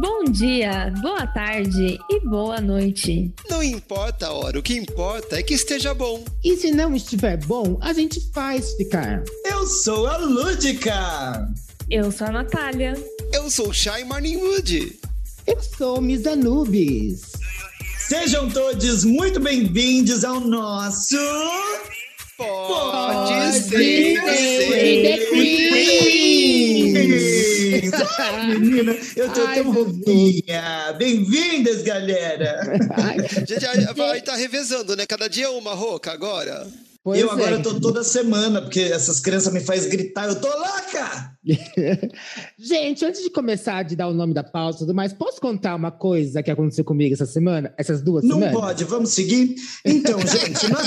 Bom dia, boa tarde e boa noite. Não importa a hora, o que importa é que esteja bom. E se não estiver bom, a gente faz ficar. Eu sou a Lúdica. Eu sou a Natália. Eu sou o Shai Morningwood. Eu sou Miss Anubis. Sejam todos muito bem-vindos ao nosso. Pode, Pode ser, ser ser The Queen. Ai, Menina, eu tô Ai, tão roupinha. Bem-vindas, galera. Ai, A gente vai estar revezando, né? Cada dia uma roca agora. pois eu agora é. tô toda semana, porque essas crianças me fazem gritar, eu tô louca! Gente, antes de começar de dar o nome da pauta e tudo mais, posso contar uma coisa que aconteceu comigo essa semana? Essas duas Não semanas? pode, vamos seguir? Então, gente, nós...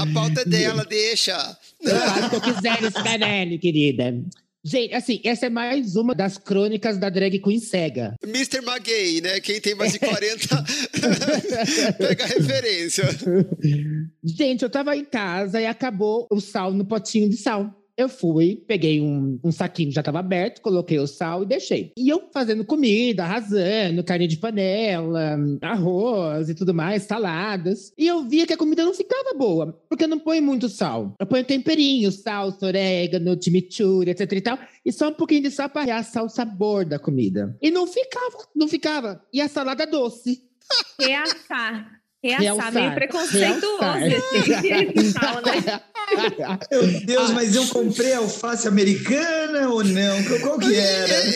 A pauta é dela, deixa. Eu faço o que eu quiser nesse canal, querida. Gente, assim, essa é mais uma das crônicas da drag queen cega. Mr. Maguey, né? Quem tem mais de 40 pega a referência. Gente, eu tava em casa e acabou o sal no potinho de sal. Eu fui, peguei um, um saquinho já tava aberto, coloquei o sal e deixei. E eu fazendo comida, arrasando, carne de panela, arroz e tudo mais, saladas. E eu via que a comida não ficava boa, porque eu não ponho muito sal. Eu ponho temperinho, sal, orégano, chimichurri, etc e tal. E só um pouquinho de sal para realçar o sabor da comida. E não ficava, não ficava. E a salada doce. Reaçar. Realçar. meio preconceituoso esse tal, né? Meu Deus, mas eu comprei alface americana ou não? Qual, que era?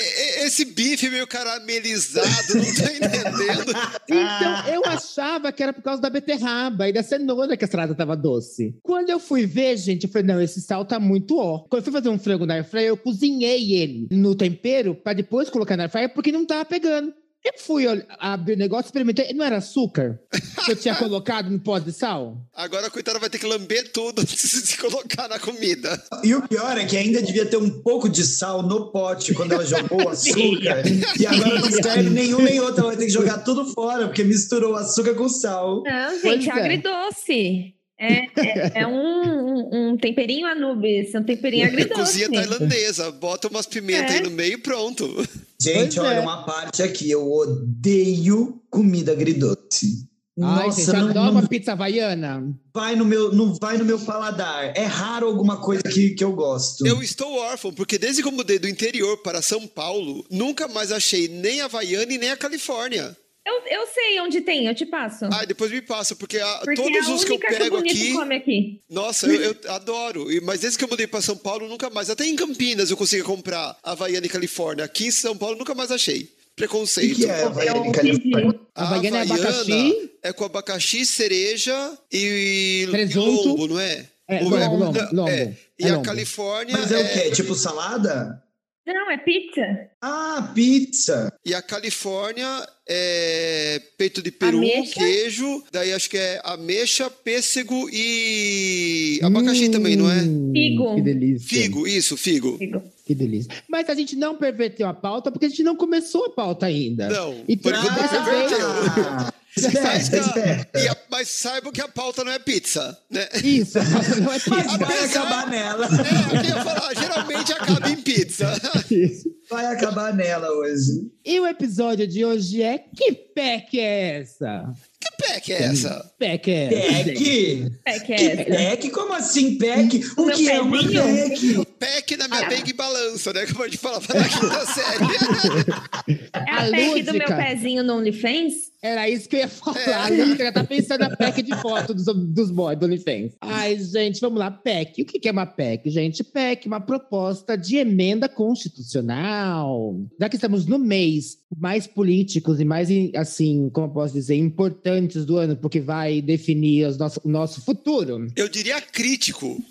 Esse bife meio caramelizado, não tô entendendo. Então, eu achava que era por causa da beterraba e da cenoura que a salada tava doce. Quando eu fui ver, gente, eu falei, não, esse sal tá muito ó. Quando eu fui fazer um frango na airfryer, eu cozinhei ele no tempero pra depois colocar na airfryer, porque não tava pegando. Eu fui abrir o negócio, experimentei, não era açúcar que eu tinha colocado no pó de sal? Agora a coitada vai ter que lamber tudo antes de se colocar na comida. E o pior é que ainda devia ter um pouco de sal no pote quando ela jogou o açúcar. e agora não serve nenhum nem outro. Ela vai ter que jogar tudo fora, porque misturou açúcar com sal. Não, Pois gente, é. agridoce. É, é, é um, um, um temperinho Anubis, um temperinho agridoce. Cozinha tailandesa, bota umas pimentas É. aí no meio e pronto. Gente, Pois olha, é. uma parte aqui. Eu odeio comida agridoce. Ai, Nossa, gente, não, adoro não uma pizza havaiana. vai no meu, não vai no meu paladar. É raro alguma coisa que, que eu gosto. Eu estou órfão, porque desde que eu mudei do interior para São Paulo, nunca mais achei nem a Havaiana e nem a Califórnia. Eu, eu sei onde tem, eu te passo. Ah, depois me passa, porque, a- porque todos é a os que eu que, o pego bonito aqui. come aqui. Nossa, eu, eu adoro. E- Mas desde que eu mudei para São Paulo, nunca mais. Até em Campinas eu consegui comprar Havaiana e Califórnia. Aqui em São Paulo, nunca mais achei. Preconceito. que, que é Havaiana e pedi. Califórnia? A Havaiana é abacaxi? é com abacaxi, cereja e, e lombo, não é? É, lombo, lombo, não, lombo. é. E É a lombo. Califórnia Mas é o quê? Tipo salada? Não, é pizza. Ah, pizza. E a Califórnia é peito de peru, Ameixa? queijo, daí acho que é ameixa, pêssego e abacaxi também, não é? Hum, Figo. Que delícia. Figo, isso, figo. Digo. Que delícia. Mas a gente não perverteu a pauta porque a gente não começou a pauta ainda. Não, Então, por dessa não vez- Ah, Mas, esperta, esperta. e a- mas saibam que a pauta não é pizza, né? Isso, não é Mas pizza. vai Apesar- acabar nela. É, eu ia falar, geralmente acaba em pizza. Isso. Vai acabar nela hoje. E o episódio de hoje é Que PEC é essa? Que pack é essa? PEC é essa? gente? Peck? É que é Que essa. peck? Como assim, peck? O meu que é uma pezinho? peck? Pack na Ah. minha bag balança, né? Como a gente falava na quinta série. É a, A pack do meu pezinho no OnlyFans? Era isso que eu ia falar. Lúdica já tá pensando na PEC de foto dos, dos boys do OnlyFans. Ai, gente, vamos lá. PEC. O que que é uma PEC, gente? PEC, uma proposta de emenda constitucional. Já que estamos no mês mais políticos e mais, assim, como eu posso dizer, importantes do ano, porque vai definir os nosso, o nosso futuro. Eu diria crítico.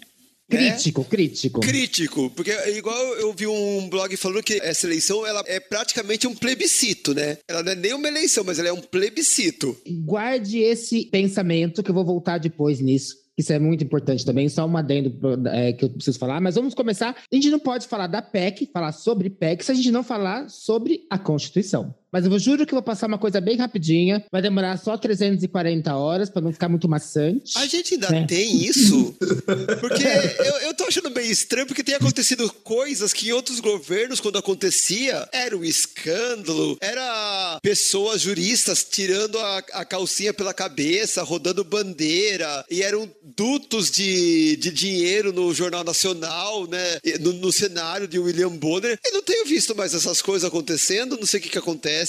Né? Crítico, crítico. Crítico, porque é igual eu vi um blog falando que essa eleição ela é praticamente um plebiscito, né? Ela não é nem uma eleição, mas ela é um plebiscito. Guarde esse pensamento, que eu vou voltar depois nisso. Isso é muito importante também, só um adendo é, que eu preciso falar. Mas vamos começar. A gente não pode falar da PEC, falar sobre PEC, se a gente não falar sobre a Constituição. Mas eu juro que vou passar uma coisa bem rapidinha. Vai demorar só 340 horas para não ficar muito maçante. A gente ainda É. tem isso? Porque eu, eu tô achando meio estranho, porque tem acontecido coisas que em outros governos, quando acontecia, era um escândalo, era pessoas juristas tirando a, a calcinha pela cabeça, rodando bandeira, e eram dutos de, de dinheiro no Jornal Nacional, né? No, no cenário de William Bonner. Eu não tenho visto mais essas coisas acontecendo, não sei o que que acontece.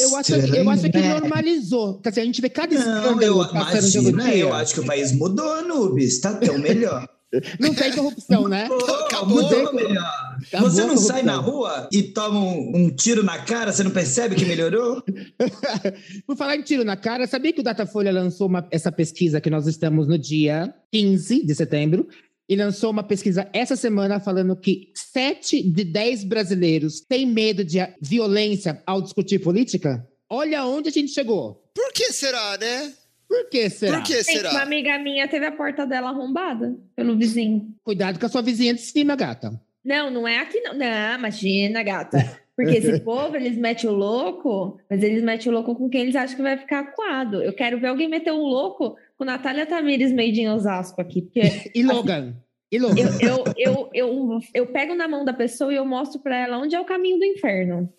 Eu acho, eu acho que né? normalizou. Quer dizer, a gente vê cada Não, escândalo eu, passando todo imagina, dia. eu acho que o país mudou, Nubes. Tá tão melhor. Não tem corrupção, né? Pô, Acabou. mudou melhor. Acabou você não sai na rua e toma um, um tiro na cara, você não percebe que melhorou? Por falar em tiro na cara, sabia que o Datafolha lançou uma- essa pesquisa que nós estamos no dia 15 de setembro? E lançou uma pesquisa essa semana falando que 7 de 10 brasileiros têm medo de violência ao discutir política? Olha onde a gente chegou. Por que será, né? Por que será? Por que Gente, uma será? amiga minha teve a porta dela arrombada pelo vizinho. Cuidado com a sua vizinha de cima, gata. Não, não é aqui não. Não, imagina, gata. Porque esse povo, eles metem o louco, mas eles metem o louco com quem eles acham que vai ficar acuado. Eu quero ver alguém meter um louco com Natália Tamires made in Osasco aqui, porque E Logan? E eu, eu, eu, eu, eu pego na mão da pessoa e eu mostro pra ela onde é o caminho do inferno.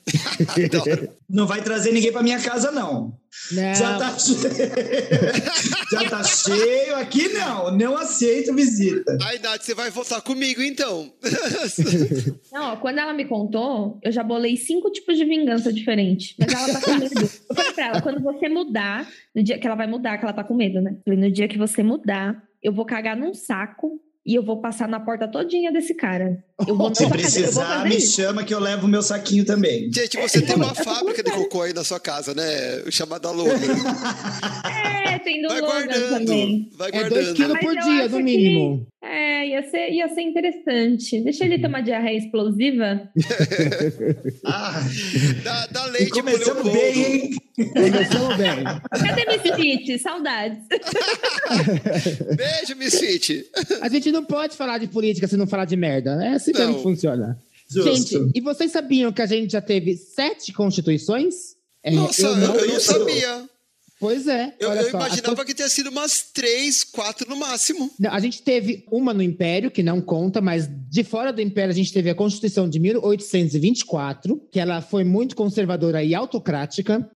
Não vai trazer ninguém pra minha casa, não. Não. Já tá cheio. Já tá cheio aqui, não. Não aceito visita. Ai, Nath, você vai voltar comigo então. Não, ó, quando ela me contou, eu já bolei cinco tipos de vingança diferentes. Mas ela tá com medo. Eu falei pra ela, quando você mudar, no dia que ela vai mudar, que ela tá com medo, né? No dia que você mudar, eu vou cagar num saco e eu vou passar na porta todinha desse cara. Eu vou, Se precisar, me isso. chama que eu levo o meu saquinho também. Gente, você tem uma fábrica de cocô aí na sua casa, né? Chamada Logan. É, tem do Vai Logan guardando. também. Vai É dois guardando. quilos Mas por dia, no que- mínimo. É, ia ser, ia ser interessante. Deixa ele ter uma diarreia explosiva. Ah, Dá, dá e leite começamos Leopoldo. bem, hein? Começamos bem. Cadê Misfit? Saudades. Beijo, Misfit. A gente não pode falar de política se não falar de merda, né? É assim Não. que funciona. Justo. Gente, e vocês sabiam que a gente já teve sete constituições? É, Nossa, eu não- eu não, sabia. Pois é. Eu, eu só, imaginava que tinha sido umas três, quatro no máximo. A gente teve uma no Império, que não conta, mas de fora do Império a gente teve a Constituição de 1824, que ela foi muito conservadora e autocrática.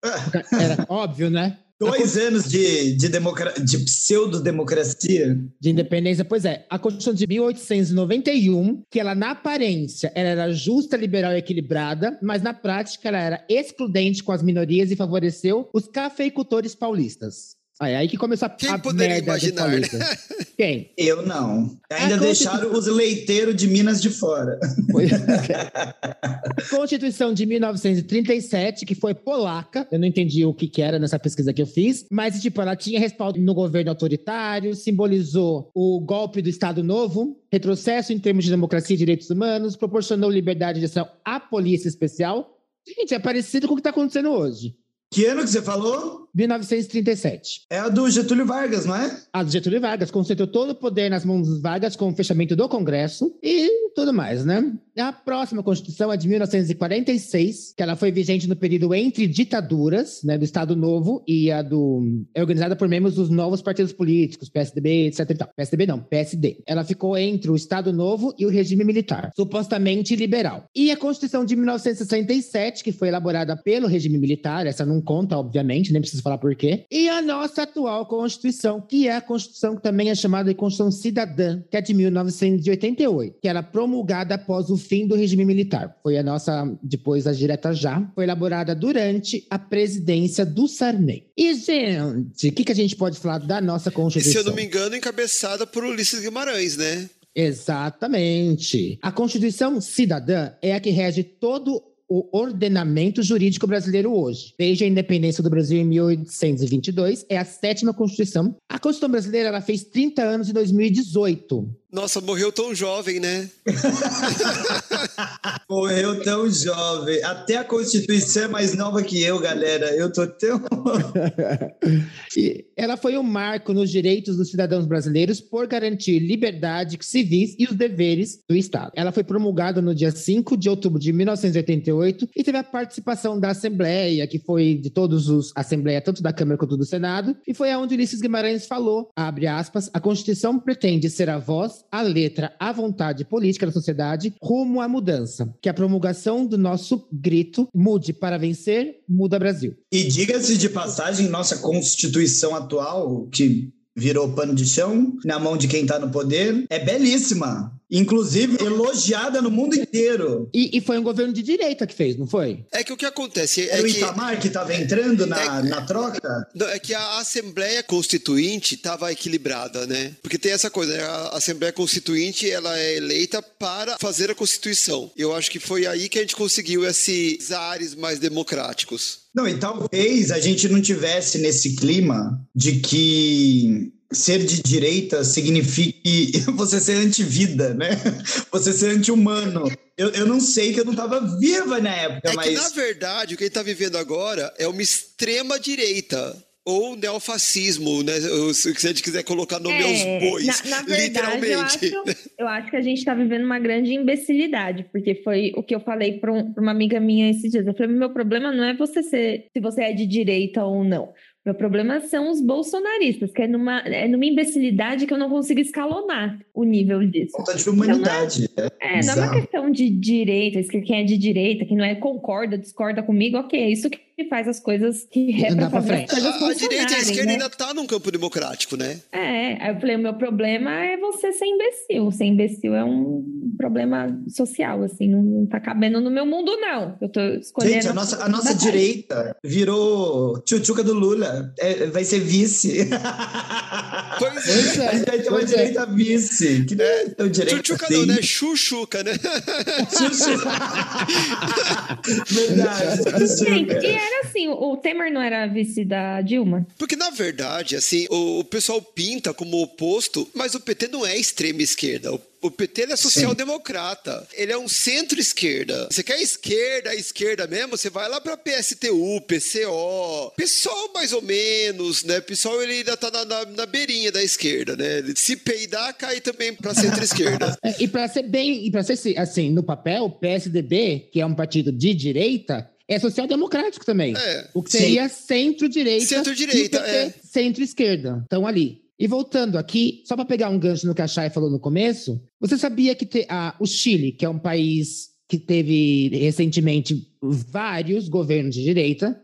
Era óbvio, né? Dois anos de, de, democra... de pseudo-democracia. De independência, pois é. A Constituição de 1891, que ela na aparência ela era justa, liberal e equilibrada, mas na prática ela era excludente com as minorias e favoreceu os cafeicultores paulistas. Aí, aí que começou a, Quem a poderia imaginar, né? Quem? Eu não. Ainda A deixaram os leiteiros de Minas de fora. Foi- Constituição de 1937, que foi polaca. Eu não entendi o que, que era nessa pesquisa que eu fiz, mas tipo, ela tinha respaldo no governo autoritário, simbolizou o golpe do Estado Novo, retrocesso em termos de democracia e direitos humanos, proporcionou liberdade de ação à polícia especial. Gente, é parecido com o que está acontecendo hoje. Que ano que você falou? 1937. É a do Getúlio Vargas, não é? A do Getúlio Vargas concentrou todo o poder nas mãos dos Vargas com o fechamento do Congresso e tudo mais, né? A próxima Constituição é de 1946, que ela foi vigente no período entre ditaduras, né, do Estado Novo e a do... é organizada por membros dos novos partidos políticos, PSDB, etc e tal. PSDB não, PSD. Ela ficou entre o Estado Novo e o regime militar, supostamente liberal. E a Constituição de 1967, que foi elaborada pelo regime militar, essa não conta, obviamente, nem preciso falar por quê. E a nossa atual Constituição, que é a Constituição que também é chamada de Constituição Cidadã, que é de 1988, que era promulgada após o fim do regime militar. Foi a nossa, depois a direta já, foi elaborada durante a presidência do Sarney. E, gente, o que, que a gente pode falar da nossa E Constituição? se eu não me engano, encabeçada por Ulisses Guimarães, né? Exatamente. A Constituição Cidadã é a que rege todo o ordenamento jurídico brasileiro hoje. Desde a independência do Brasil em 1822, é a sétima Constituição. A Constituição brasileira ela fez 30 anos em 2018. Nossa, morreu tão jovem, né? Morreu tão jovem. Até a Constituição é mais nova que eu, galera. Eu tô tão. E ela foi um marco nos direitos dos cidadãos brasileiros por garantir liberdade civis e os deveres do Estado. Ela foi promulgada no dia 5 de outubro de 1988 e teve a participação da Assembleia, que foi de todos os Assembleia, tanto da Câmara quanto do Senado, e foi aonde Ulisses Guimarães falou, abre aspas, a Constituição pretende ser a voz, a letra, a vontade política da sociedade rumo à mudança. Que a promulgação do nosso grito mude para vencer, muda Brasil. E diga-se de passagem, nossa Constituição atual, que virou pano de chão na mão de quem está no poder, é belíssima. Inclusive, elogiada no mundo inteiro. E, e foi um governo de direita que fez, não foi? É que o que acontece é Era o que. Itamar que estava entrando na, É- na troca? Não, é que a Assembleia Constituinte estava equilibrada, né? Porque tem essa coisa, né? a Assembleia Constituinte ela é eleita para fazer a Constituição. Eu acho que foi aí que a gente conseguiu esses ares mais democráticos. Não, e talvez a gente não tivesse nesse clima de que ser de direita signifique você ser antivida, né? Você ser anti-humano. Eu, eu não sei que eu não estava viva na época, É que, mas. na verdade, o que a gente está vivendo agora é uma extrema direita. Ou neofascismo, né? Se a gente quiser colocar nome aos bois, É, na, na verdade, eu acho, literalmente. eu acho que a gente está vivendo uma grande imbecilidade, porque foi o que eu falei para uma amiga minha esses dias. Eu falei, meu problema não é você ser, se você é de direita ou não. Meu problema são os bolsonaristas, que é numa, é numa imbecilidade que eu não consigo escalonar o nível disso. Falta de humanidade. É, não é uma questão de direita, quem é de direita, quem não é concorda, discorda comigo, ok, é isso que faz as coisas que é Andar pra pra fazer as frente. coisas A, a direita e a esquerda né? ainda tá num campo democrático, né? É, aí eu falei, o meu problema é você ser imbecil. Ser imbecil é um problema social, assim, não, não tá cabendo no meu mundo, não. Eu tô escolhendo. Gente, a nossa, a nossa direita virou tchutchuca do Lula. É, vai ser vice. Pois Pois é. A gente vai ter uma é. direita vice. Que não é tão direita Chuchuca assim. não, né? Chuchuca, né? Verdade. Gente, chuchuca. e era assim, o Temer não era vice da Dilma? Porque, na verdade, assim, o, o pessoal pinta como oposto, mas o PT não é extrema esquerda. O, o PT ele é social-democrata. Ele é um centro-esquerda. Você quer esquerda, esquerda mesmo? Você vai lá pra PSTU, PCO. PSOL, mais ou menos, né? PSOL, ele ainda tá na, na, na beirinha da esquerda, né? Ele se peidar, cai também pra centro-esquerda. É, E para ser bem, e para ser assim, no papel, o PSDB, que é um partido de direita, é social-democrático também. É. O que seria centro-direita. Centro-direita, e é. Centro-esquerda. Estão ali. E voltando aqui, só para pegar um gancho no que a Chay falou no começo, você sabia que te- ah, o Chile, que é um país que teve recentemente vários governos de direita,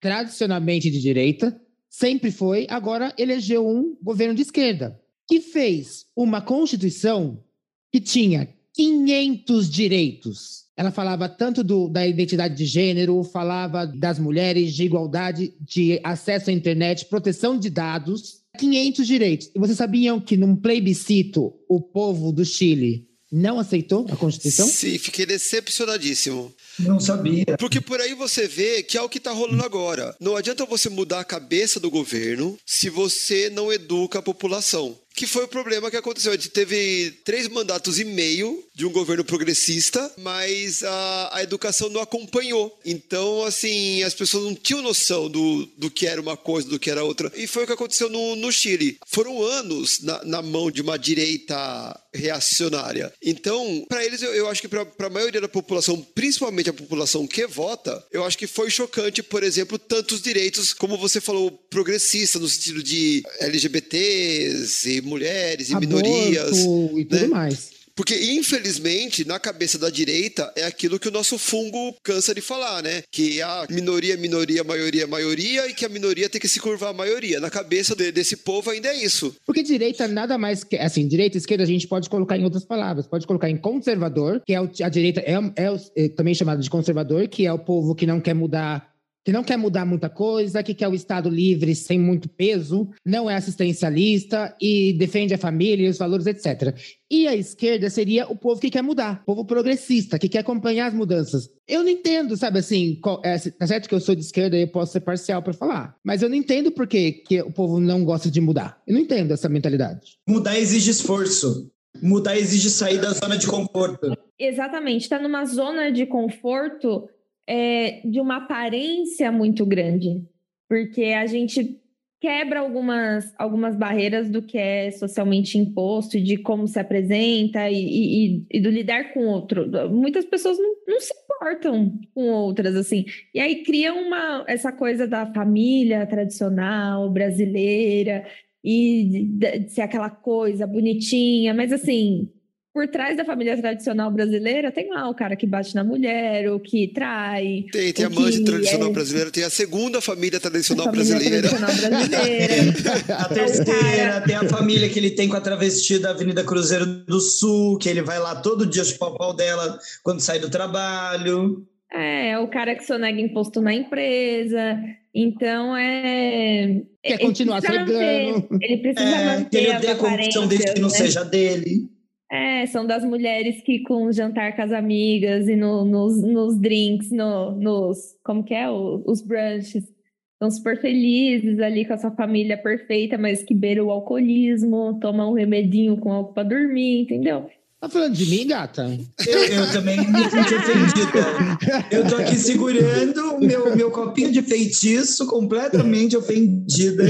tradicionalmente de direita, sempre foi, agora elegeu um governo de esquerda, que fez uma constituição que tinha 500 direitos. Ela falava tanto do- da identidade de gênero, falava das mulheres, de igualdade, de acesso à internet, proteção de dados, 500 direitos. E vocês sabiam que num plebiscito o povo do Chile não aceitou a Constituição? Sim, fiquei decepcionadíssimo. Não sabia. Porque por aí você vê que é o que está rolando agora. Não adianta você mudar a cabeça do governo se você não educa a população. Que foi o problema que aconteceu. A gente teve três mandatos e meio de um governo progressista, mas a, a educação não acompanhou. Então, assim, as pessoas não tinham noção do, do que era uma coisa, do que era outra. E foi o que aconteceu no, no Chile. Foram anos na, na mão de uma direita reacionária. Então, para eles, eu, eu acho que para a maioria da população, principalmente a população que vota, eu acho que foi chocante, por exemplo, tantos direitos, como você falou, progressista, no sentido de LGBTs e mulheres e minorias. Aborto e tudo né? mais. Porque, infelizmente, na cabeça da direita é aquilo que o nosso fungo cansa de falar, né? Que a minoria, minoria, maioria, maioria e que a minoria tem que se curvar à maioria. Na cabeça de- desse povo ainda é isso. Porque direita nada mais que. Assim, direita e esquerda a gente pode colocar em outras palavras. Pode colocar em conservador, que é o- a direita, é, é é também chamado de conservador, que é o povo que não quer mudar. Que não quer mudar muita coisa, que quer o Estado livre sem muito peso, não é assistencialista e defende a família, os valores, etc. E a esquerda seria o povo que quer mudar, o povo progressista, que quer acompanhar as mudanças. Eu não entendo, sabe assim, qual- é, tá certo que eu sou de esquerda e eu posso ser parcial para falar, mas eu não entendo por que, que o povo não gosta de mudar. Eu não entendo essa mentalidade. Mudar exige esforço. Mudar exige sair da zona de conforto. Exatamente, está numa zona de conforto é, de uma aparência muito grande, porque a gente quebra algumas, algumas barreiras do que é socialmente imposto, de como se apresenta e, e, e do lidar com outro. Muitas pessoas não, não, se importam com outras, assim. E aí cria uma, essa coisa da família tradicional brasileira e de, de ser aquela coisa bonitinha, mas assim, por trás da família tradicional brasileira, tem lá o cara que bate na mulher, o que trai. Tem, tem a amante tradicional é... brasileira, tem a segunda família tradicional a família brasileira. Tradicional brasileira. a terceira, tem a família que ele tem com a travesti da Avenida Cruzeiro do Sul, que ele vai lá todo dia chupar o pau dela quando sai do trabalho. É, o cara que sonega imposto na empresa. Então é. Quer continuar segando. Ele precisa é, manter. Ele a corrupção desde que não né? seja dele. É, são das mulheres que com jantar com as amigas e no, nos, nos drinks, no, nos. Como que é? O, os brunches. Estão super felizes ali com a sua família perfeita, mas que beira o alcoolismo, toma um remedinho com álcool pra dormir, entendeu? Tá falando de mim, gata? Eu, eu também me senti ofendida. Eu tô aqui segurando o meu, meu copinho de feitiço completamente ofendida.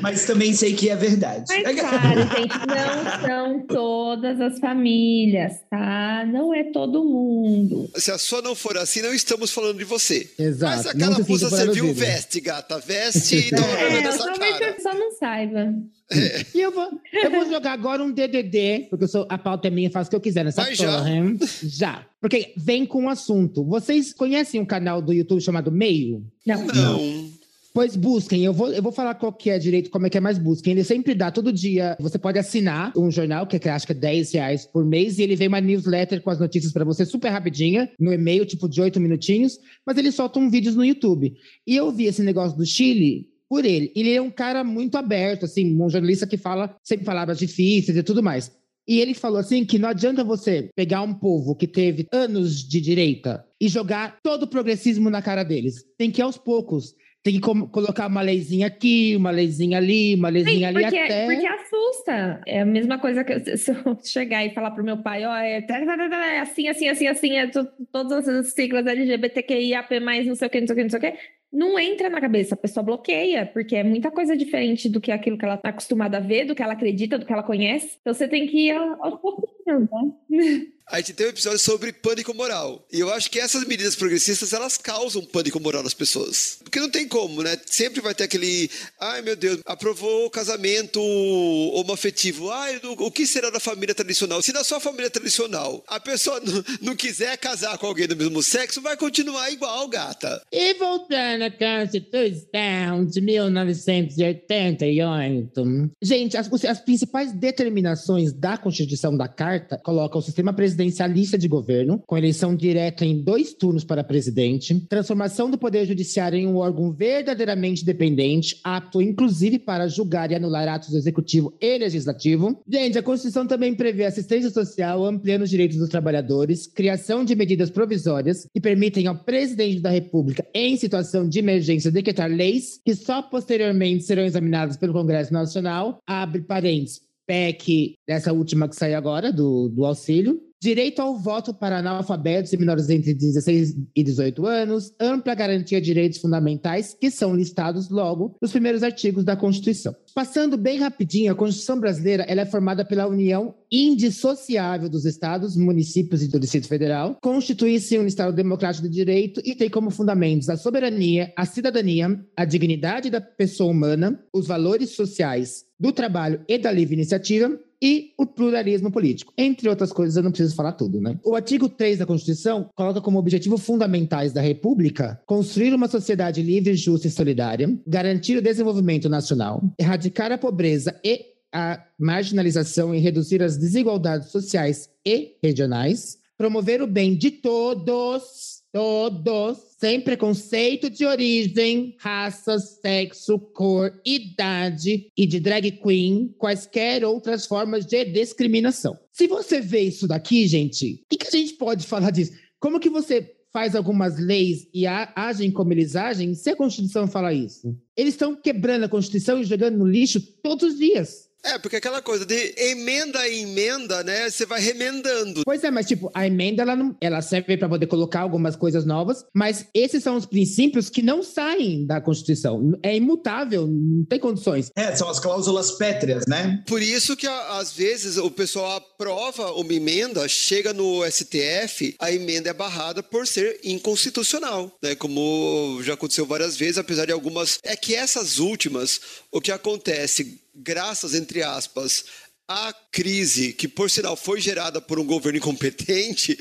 Mas também sei que é verdade. Mas, cara, gente, não são todas as famílias, tá? Não é todo mundo. Se a sua não for assim, não estamos falando de você. Exato. Mas aquela carapuça serviu, veste, gata. Veste e dá uma é, nessa cara. Só não saiba. É. E eu vou, eu vou jogar agora um DDD, porque eu sou, a pauta é minha, faço o que eu quiser nessa Mas porra. Já. já. Porque vem com o um assunto. Vocês conhecem um canal do YouTube chamado Meio? Não. Não. Pois busquem, eu vou, eu vou falar qual que é direito, como é que é mais busquem. Ele sempre dá todo dia. Você pode assinar um jornal, que é, acho que é 10 reais por mês, e ele vem uma newsletter com as notícias para você super rapidinha, no e-mail, tipo de 8 minutinhos, mas ele solta um vídeos no YouTube. E eu vi esse negócio do Chile por ele. Ele é um cara muito aberto, assim, um jornalista que fala sempre palavras difíceis e tudo mais. E ele falou assim que não adianta você pegar um povo que teve anos de direita e jogar todo o progressismo na cara deles. Tem que ir aos poucos tem que colocar uma leizinha aqui, uma leizinha ali, uma leizinha Sim, ali até. Porque assusta. É a mesma coisa que se eu chegar e falar pro meu pai, ó, é, é assim, assim, assim, assim, é todas as siglas LGBTQIAP+, não sei o que, não sei o que, não sei o que. Não entra na cabeça, a pessoa bloqueia, porque é muita coisa diferente do que aquilo que ela tá acostumada a ver, do que ela acredita, do que ela conhece. Então você tem que ir aos pouquinhos, né? a gente tem um episódio sobre pânico moral. E eu acho que essas medidas progressistas, elas causam pânico moral nas pessoas. Porque não tem como, né? Sempre vai ter aquele, ai meu Deus, aprovou o casamento homoafetivo. Ai, o que será da família tradicional? Se na sua família tradicional a pessoa não, quiser casar com alguém do mesmo sexo, vai continuar igual, gata. E voltando à Constituição de 1988. Gente, as, as principais determinações da Constituição da Carta colocam o sistema presidencial presidencialista de governo, com eleição direta em dois turnos para presidente, transformação do Poder Judiciário em um órgão verdadeiramente independente, apto inclusive para julgar e anular atos do Executivo e Legislativo. Gente, a Constituição também prevê assistência social, ampliando os direitos dos trabalhadores, criação de medidas provisórias que permitem ao presidente da República, em situação de emergência, decretar leis que só posteriormente serão examinadas pelo Congresso Nacional. Abre parênteses. PEC, dessa última que saiu agora, do, do auxílio, Direito ao voto para analfabetos e menores entre 16 e 18 anos, ampla garantia de direitos fundamentais que são listados logo nos primeiros artigos da Constituição. Passando bem rapidinho, a Constituição brasileira ela é formada pela união indissociável dos estados, municípios e do Distrito Federal, constitui-se um Estado democrático de direito e tem como fundamentos a soberania, a cidadania, a dignidade da pessoa humana, os valores sociais do trabalho e da livre iniciativa, e o pluralismo político. Entre outras coisas, eu não preciso falar tudo, né? O artigo 3 da Constituição coloca como objetivo fundamentais da República construir uma sociedade livre, justa e solidária, garantir o desenvolvimento nacional, erradicar a pobreza e a marginalização e reduzir as desigualdades sociais e regionais, promover o bem de todos, todos, sem preconceito de origem, raça, sexo, cor, idade e de drag queen, quaisquer outras formas de discriminação. Se você vê isso daqui, gente, o que, a gente pode falar disso? Como que você faz algumas leis e agem como eles agem se a Constituição fala isso? Eles estão quebrando a Constituição e jogando no lixo todos os dias. É, porque aquela coisa de emenda em emenda, né? Você vai remendando. Pois é, mas tipo, a emenda ela, não, ela serve para poder colocar algumas coisas novas, mas esses são os princípios que não saem da Constituição. É imutável, não tem condições. É, são as cláusulas pétreas, né? Por isso que às vezes o pessoal aprova uma emenda, chega no STF, a emenda é barrada por ser inconstitucional, né? Como já aconteceu várias vezes, apesar de algumas. É que essas últimas, o que acontece graças, entre aspas, à crise, que por sinal foi gerada por um governo incompetente,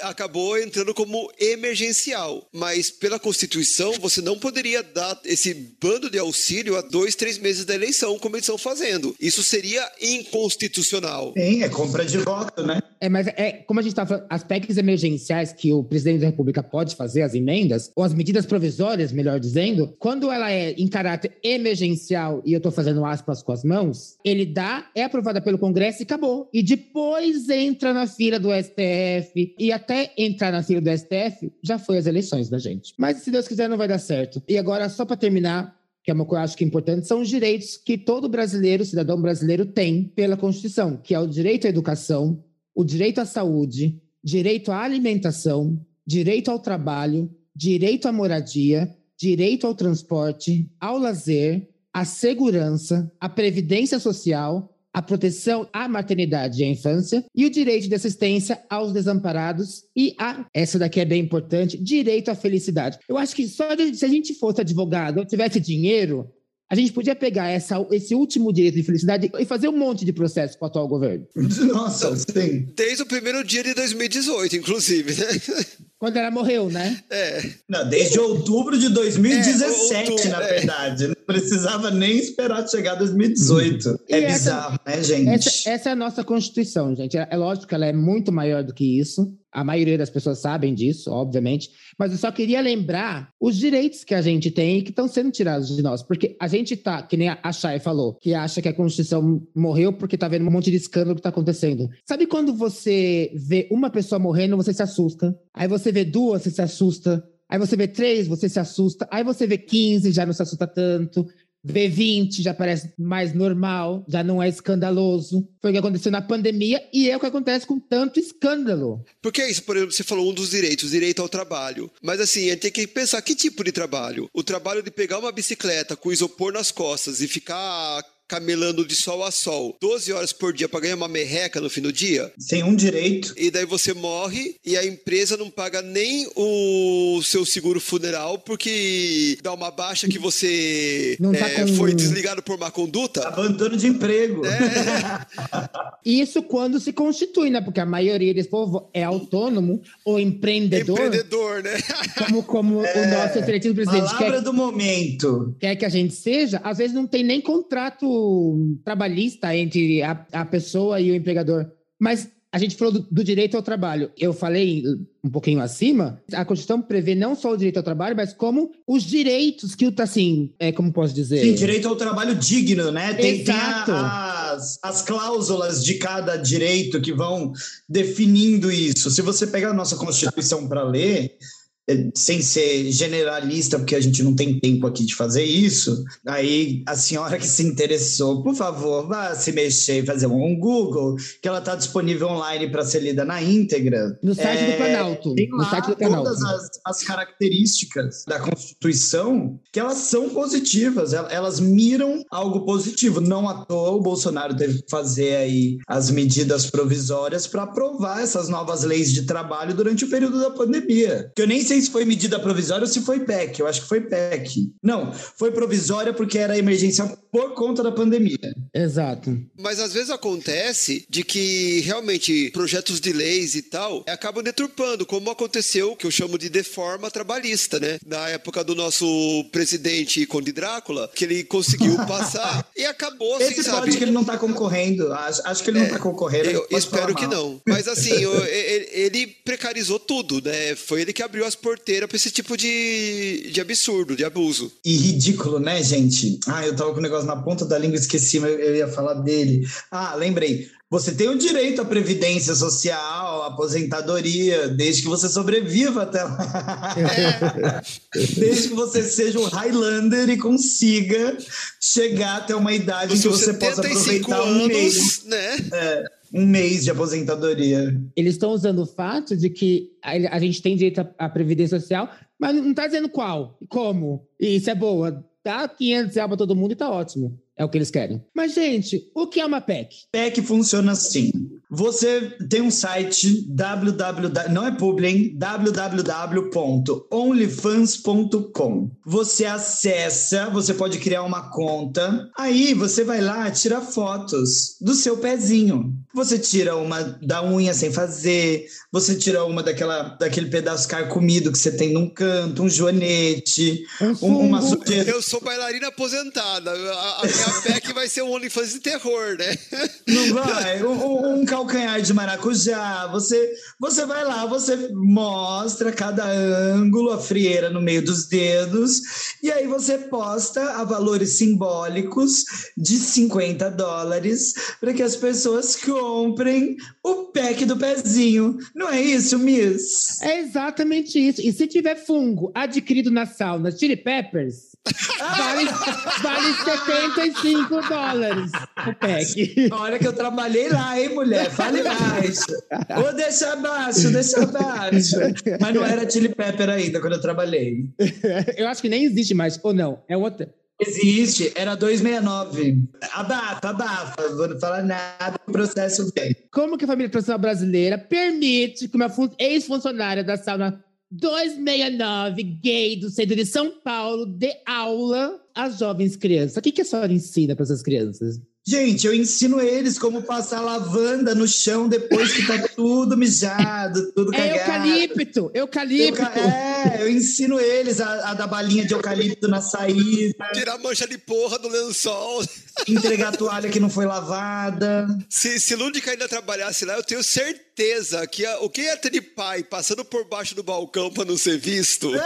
acabou entrando como emergencial. Mas pela Constituição, você não poderia dar esse bando de auxílio a dois, três meses da eleição, como eles estão fazendo. Isso seria inconstitucional. Sim, é compra de voto, né? É, mas é como a gente está falando, as PECs emergenciais que o presidente da República pode fazer, as emendas, ou as medidas provisórias, melhor dizendo, quando ela é em caráter emergencial, e eu estou fazendo aspas com as mãos, ele dá, é aprovada pelo Congresso e acabou. E depois entra na fila do STF, e até entrar na fila do STF, já foi as eleições da gente. Mas se Deus quiser, não vai dar certo. E agora, só para terminar, que é uma coisa que eu acho que é importante, são os direitos que todo brasileiro, cidadão brasileiro, tem pela Constituição, que é o direito à educação, o direito à saúde, direito à alimentação, direito ao trabalho, direito à moradia, direito ao transporte, ao lazer, à segurança, à previdência social, à proteção à maternidade e à infância e o direito de assistência aos desamparados e a, essa daqui é bem importante, direito à felicidade. Eu acho que só de, se a gente fosse advogado ou tivesse dinheiro, a gente podia pegar essa, esse último direito de felicidade e fazer um monte de processo com o atual governo. Nossa, sim. Desde o primeiro dia de 2018, inclusive, né? Quando ela morreu, né? É. Não, desde outubro de 2017, É, outubro, na é. verdade. Não precisava nem esperar chegar 2018. E é essa- bizarro, né, gente? Essa, essa é a nossa Constituição, gente. É, é lógico que ela é muito maior do que isso. A maioria das pessoas sabem disso, obviamente. Mas eu só queria lembrar os direitos que a gente tem e que estão sendo tirados de nós. Porque a gente tá, que nem a Chay falou, que acha que a Constituição morreu porque tá vendo um monte de escândalo que tá acontecendo. Sabe quando você vê uma pessoa morrendo, você se assusta? Aí você vê duas, você se assusta. Aí você vê três, você se assusta. Aí você vê 15, já não se assusta tanto. V20 já parece mais normal, já não é escandaloso. Foi o que aconteceu na pandemia e é o que acontece com tanto escândalo. Porque é isso, por exemplo, você falou um dos direitos, direito ao trabalho. Mas assim, a gente tem que pensar que tipo de trabalho? O trabalho de pegar uma bicicleta com isopor nas costas e ficar camelando de sol a sol 12 horas por dia para ganhar uma merreca no fim do dia? Sem um direito. E daí você morre e a empresa não paga nem o seu seguro funeral porque dá uma baixa que você tá é, com- foi desligado por má conduta. Abandono de emprego. Isso quando se constitui, né? Porque a maioria desse povo é autônomo ou empreendedor, Empreendedor, né? como, como o nosso excelentíssimo presidente Palavra quer, do momento. quer que a gente seja. Às vezes não tem nem contrato trabalhista entre a, a pessoa e o empregador. Mas a gente falou do, do direito ao trabalho. Eu falei um pouquinho acima. A Constituição prevê não só o direito ao trabalho, mas como os direitos que o assim, é, como posso dizer? Sim, direito ao trabalho digno, né? Tem, tem a- Exato. as, as cláusulas de cada direito que vão definindo isso. Se você pegar a nossa Constituição para ler, sem ser generalista, porque a gente não tem tempo aqui de fazer isso, aí a senhora que se interessou, por favor, vá se mexer e fazer um Google, que ela está disponível online para ser lida na íntegra. No site do É, Planalto. Tem No site do Planalto. todas as, as características da Constituição que elas são positivas, el- elas miram algo positivo. Não à toa o Bolsonaro teve que fazer aí as medidas provisórias para aprovar essas novas leis de trabalho durante o período da pandemia. Que eu nem sei se foi medida provisória ou se foi PEC, eu acho que foi PEC. Não, foi provisória porque era emergencial por conta da pandemia. Exato. Mas às vezes acontece de que realmente projetos de leis e tal acabam deturpando, como aconteceu, que eu chamo de deforma trabalhista, né? Na época do nosso presidente Conde Drácula, que ele conseguiu passar e acabou assim, Esse sabe? pode que ele não está concorrendo. Acho, acho que ele não está concorrendo. Eu espero que não. Mas assim, eu- ele, ele precarizou tudo, né? Foi ele que abriu as porteiras pra esse tipo de, de absurdo, de abuso. E ridículo, né, gente? Ah, eu tava com o negócio na ponta da língua, esqueci, mas eu ia falar dele. Ah, lembrei. Você tem o direito à previdência social, à aposentadoria, desde que você sobreviva até lá. É. desde que você seja um Highlander e consiga chegar até uma idade em que você possa aproveitar anos, um mês. Né? É, um mês de aposentadoria. Eles estão usando o fato de que a, gente tem direito à previdência social, mas não está dizendo qual e como. E isso é boa. Dá 500 reais para todo mundo e tá ótimo. É o que eles querem. Mas, gente, o que é uma PEC? PEC funciona assim. Você tem um site www, não é publi, www.onlyfans.com. Você acessa, você pode criar uma conta. Aí você vai lá tirar fotos do seu pezinho. Você tira uma da unha sem fazer, você tira uma daquela, daquele pedaço carcomido que você tem num canto, um joanete, um, uma sujeira. Eu sou bailarina aposentada. A, a minha PEC vai ser um OnlyFans de terror, né? Não vai? Um, um calcanhar de maracujá. Você, você vai lá, você mostra cada ângulo, a frieira no meio dos dedos, e aí você posta a valores simbólicos de 50 dólares para que as pessoas comprem o pack do pezinho. Não é isso, Miss? É exatamente isso. E se tiver fungo adquirido na sauna Chili Peppers, vale, vale 75 dólares o pack. Olha que eu trabalhei lá, hein, mulher? Fale mais. Ou deixa abaixo, deixa abaixo. Mas não era Chili Pepper ainda quando eu trabalhei. Eu acho que nem existe mais, ou não? É outra. Existe, era 269. Abafa, abafa, vou falar nada, o processo vem. Como que a família profissional brasileira permite que uma ex-funcionária da sauna 269 gay do centro de São Paulo dê aula às jovens crianças? O que, que a senhora ensina para essas crianças? Gente, eu ensino eles como passar lavanda no chão depois que tá tudo mijado, tudo é cagado. Eucalipto, eucalipto. É, eu ensino eles a, a dar balinha de eucalipto na saída. Tirar mancha de porra do lençol. Entregar toalha que não foi lavada. Se, se Lúdica ainda trabalhasse lá, eu tenho certeza que a, o que ia ter de pai passando por baixo do balcão para não ser visto.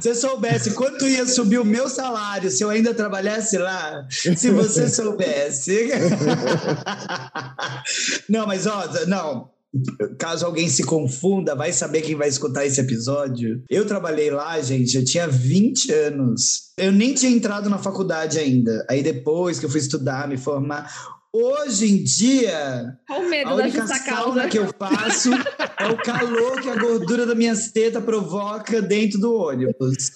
se soubesse quanto ia subir o meu salário se eu ainda trabalhasse lá, se você soubesse. não, mas ó, não. Caso alguém se confunda, vai saber quem vai escutar esse episódio. Eu trabalhei lá, gente, eu tinha 20 anos. Eu nem tinha entrado na faculdade ainda. Aí depois que eu fui estudar, me formar, Hoje em dia, a única sauna que eu faço é o calor que a gordura das minhas tetas provoca dentro do ônibus.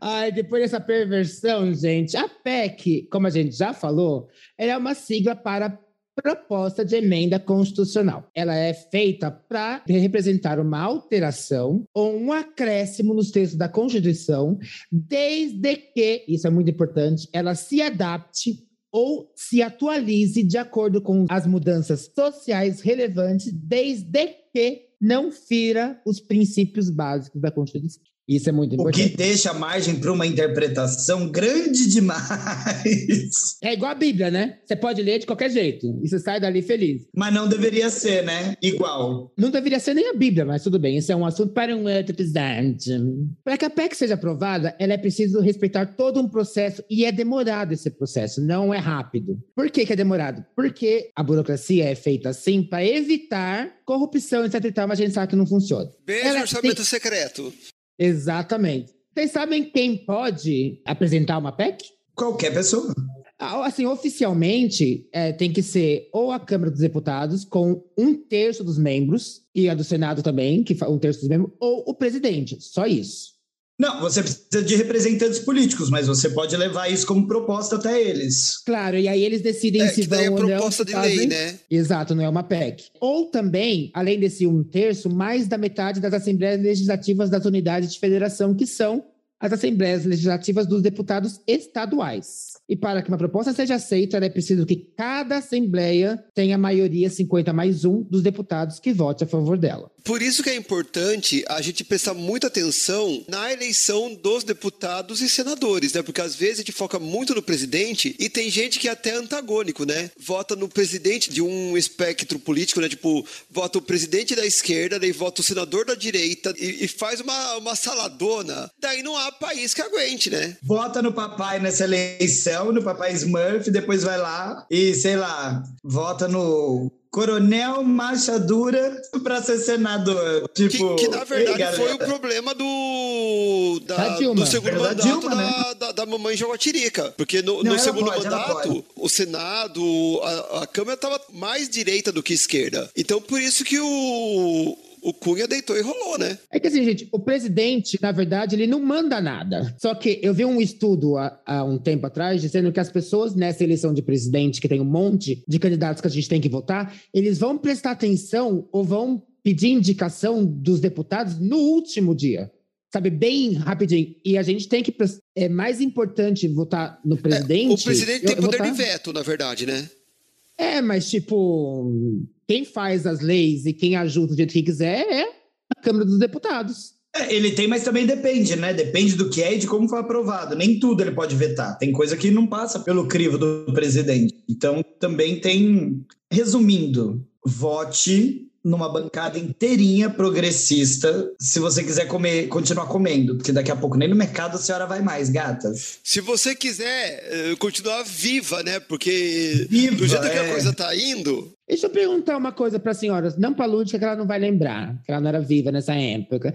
Ai, depois dessa perversão, gente, a PEC, como a gente já falou, ela é uma sigla para proposta de emenda constitucional. Ela é feita para representar uma alteração ou um acréscimo nos textos da Constituição, desde que, isso é muito importante, ela se adapte ou se atualize de acordo com as mudanças sociais relevantes, desde que não fira os princípios básicos da Constituição. Isso é muito importante. O que deixa margem para uma interpretação grande demais. É igual a Bíblia, né? Você pode ler de qualquer jeito e você sai dali feliz. Mas não deveria ser, né? Igual. Não deveria ser nem a Bíblia, mas tudo bem. Isso é um assunto para um outro episódio. Para que a PEC seja aprovada, ela é preciso respeitar todo um processo e é demorado esse processo, não é rápido. Por que, que é demorado? Porque a burocracia é feita assim para evitar corrupção, etc e tal, mas a gente sabe que não funciona. Beijo ela orçamento tem... secreto. Exatamente. Vocês sabem quem pode apresentar uma PEC? Qualquer pessoa. Ah, assim, oficialmente, é, tem que ser ou a Câmara dos Deputados, com um terço dos membros, e a do Senado também, que um terço dos membros, ou o presidente. Só isso. Não, você precisa de representantes políticos, mas você pode levar isso como proposta até eles. Claro, e aí eles decidem é, se vão é ou não. proposta de lei, né? Exato, não é uma PEC. Ou também, além desse um terço, mais da metade das assembleias legislativas das unidades de federação, que são as assembleias legislativas dos deputados estaduais. E para que uma proposta seja aceita, é preciso que cada assembleia tenha maioria 50 mais um dos deputados que vote a favor dela. Por isso que é importante a gente prestar muita atenção na eleição dos deputados e senadores, né? Porque às vezes a gente foca muito no presidente e tem gente que é até antagônico, né? Vota no presidente de um espectro político, né? Tipo, vota o presidente da esquerda, daí vota o senador da direita e, e faz uma, uma saladona. Daí não há país que aguente, né? Vota no papai nessa eleição, no papai Smurf, depois vai lá e, sei lá, vota no Coronel Machadura para ser senador. Tipo, que, que na verdade ei, foi o problema do, da, do segundo da mandato Dilma, da, né? da, da mamãe Jaguatirica. Porque no, Não, no segundo pode, mandato, o Senado, a, a Câmara estava mais direita do que esquerda. Então por isso que o, o Cunha deitou e rolou, né? É que assim, gente, o presidente, na verdade, ele não manda nada. Só que eu vi um estudo há, há um tempo atrás dizendo que as pessoas nessa eleição de presidente, que tem um monte de candidatos que a gente tem que votar, eles vão prestar atenção ou vão pedir indicação dos deputados no último dia. Sabe, bem rapidinho. E a gente tem que. É mais importante votar no presidente. O presidente tem poder votar- de veto, na verdade, né? É, mas tipo, quem faz as leis e quem ajuda do jeito que quiser é a Câmara dos Deputados. É, ele tem, mas também depende, né? Depende do que é e de como foi aprovado. Nem tudo ele pode vetar. Tem coisa que não passa pelo crivo do presidente. Então, também tem. Resumindo, vote numa bancada inteirinha progressista se você quiser comer, continuar comendo, porque daqui a pouco nem no mercado a senhora vai mais, gatas. Se você quiser eh, continuar viva, né? Porque Viva, do jeito que a é. coisa tá indo, Deixa eu perguntar uma coisa para a senhora, não para a Lúdica, que ela não vai lembrar, que ela não era viva nessa época.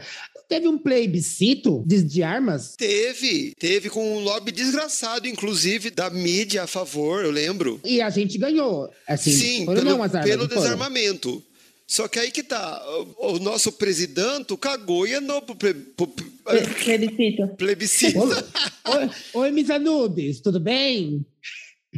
Teve um plebiscito de, de armas? teve. Teve com um lobby desgraçado, inclusive, da mídia a favor, eu lembro. E a gente ganhou. Assim, Sim, foram pelo, não as armas, pelo desarmamento. Só que aí que tá. O, o nosso presidente cagou e andou pro, ple- pro Plebiscito. plebiscito. Oi, oi, Miss Anubis, tudo bem?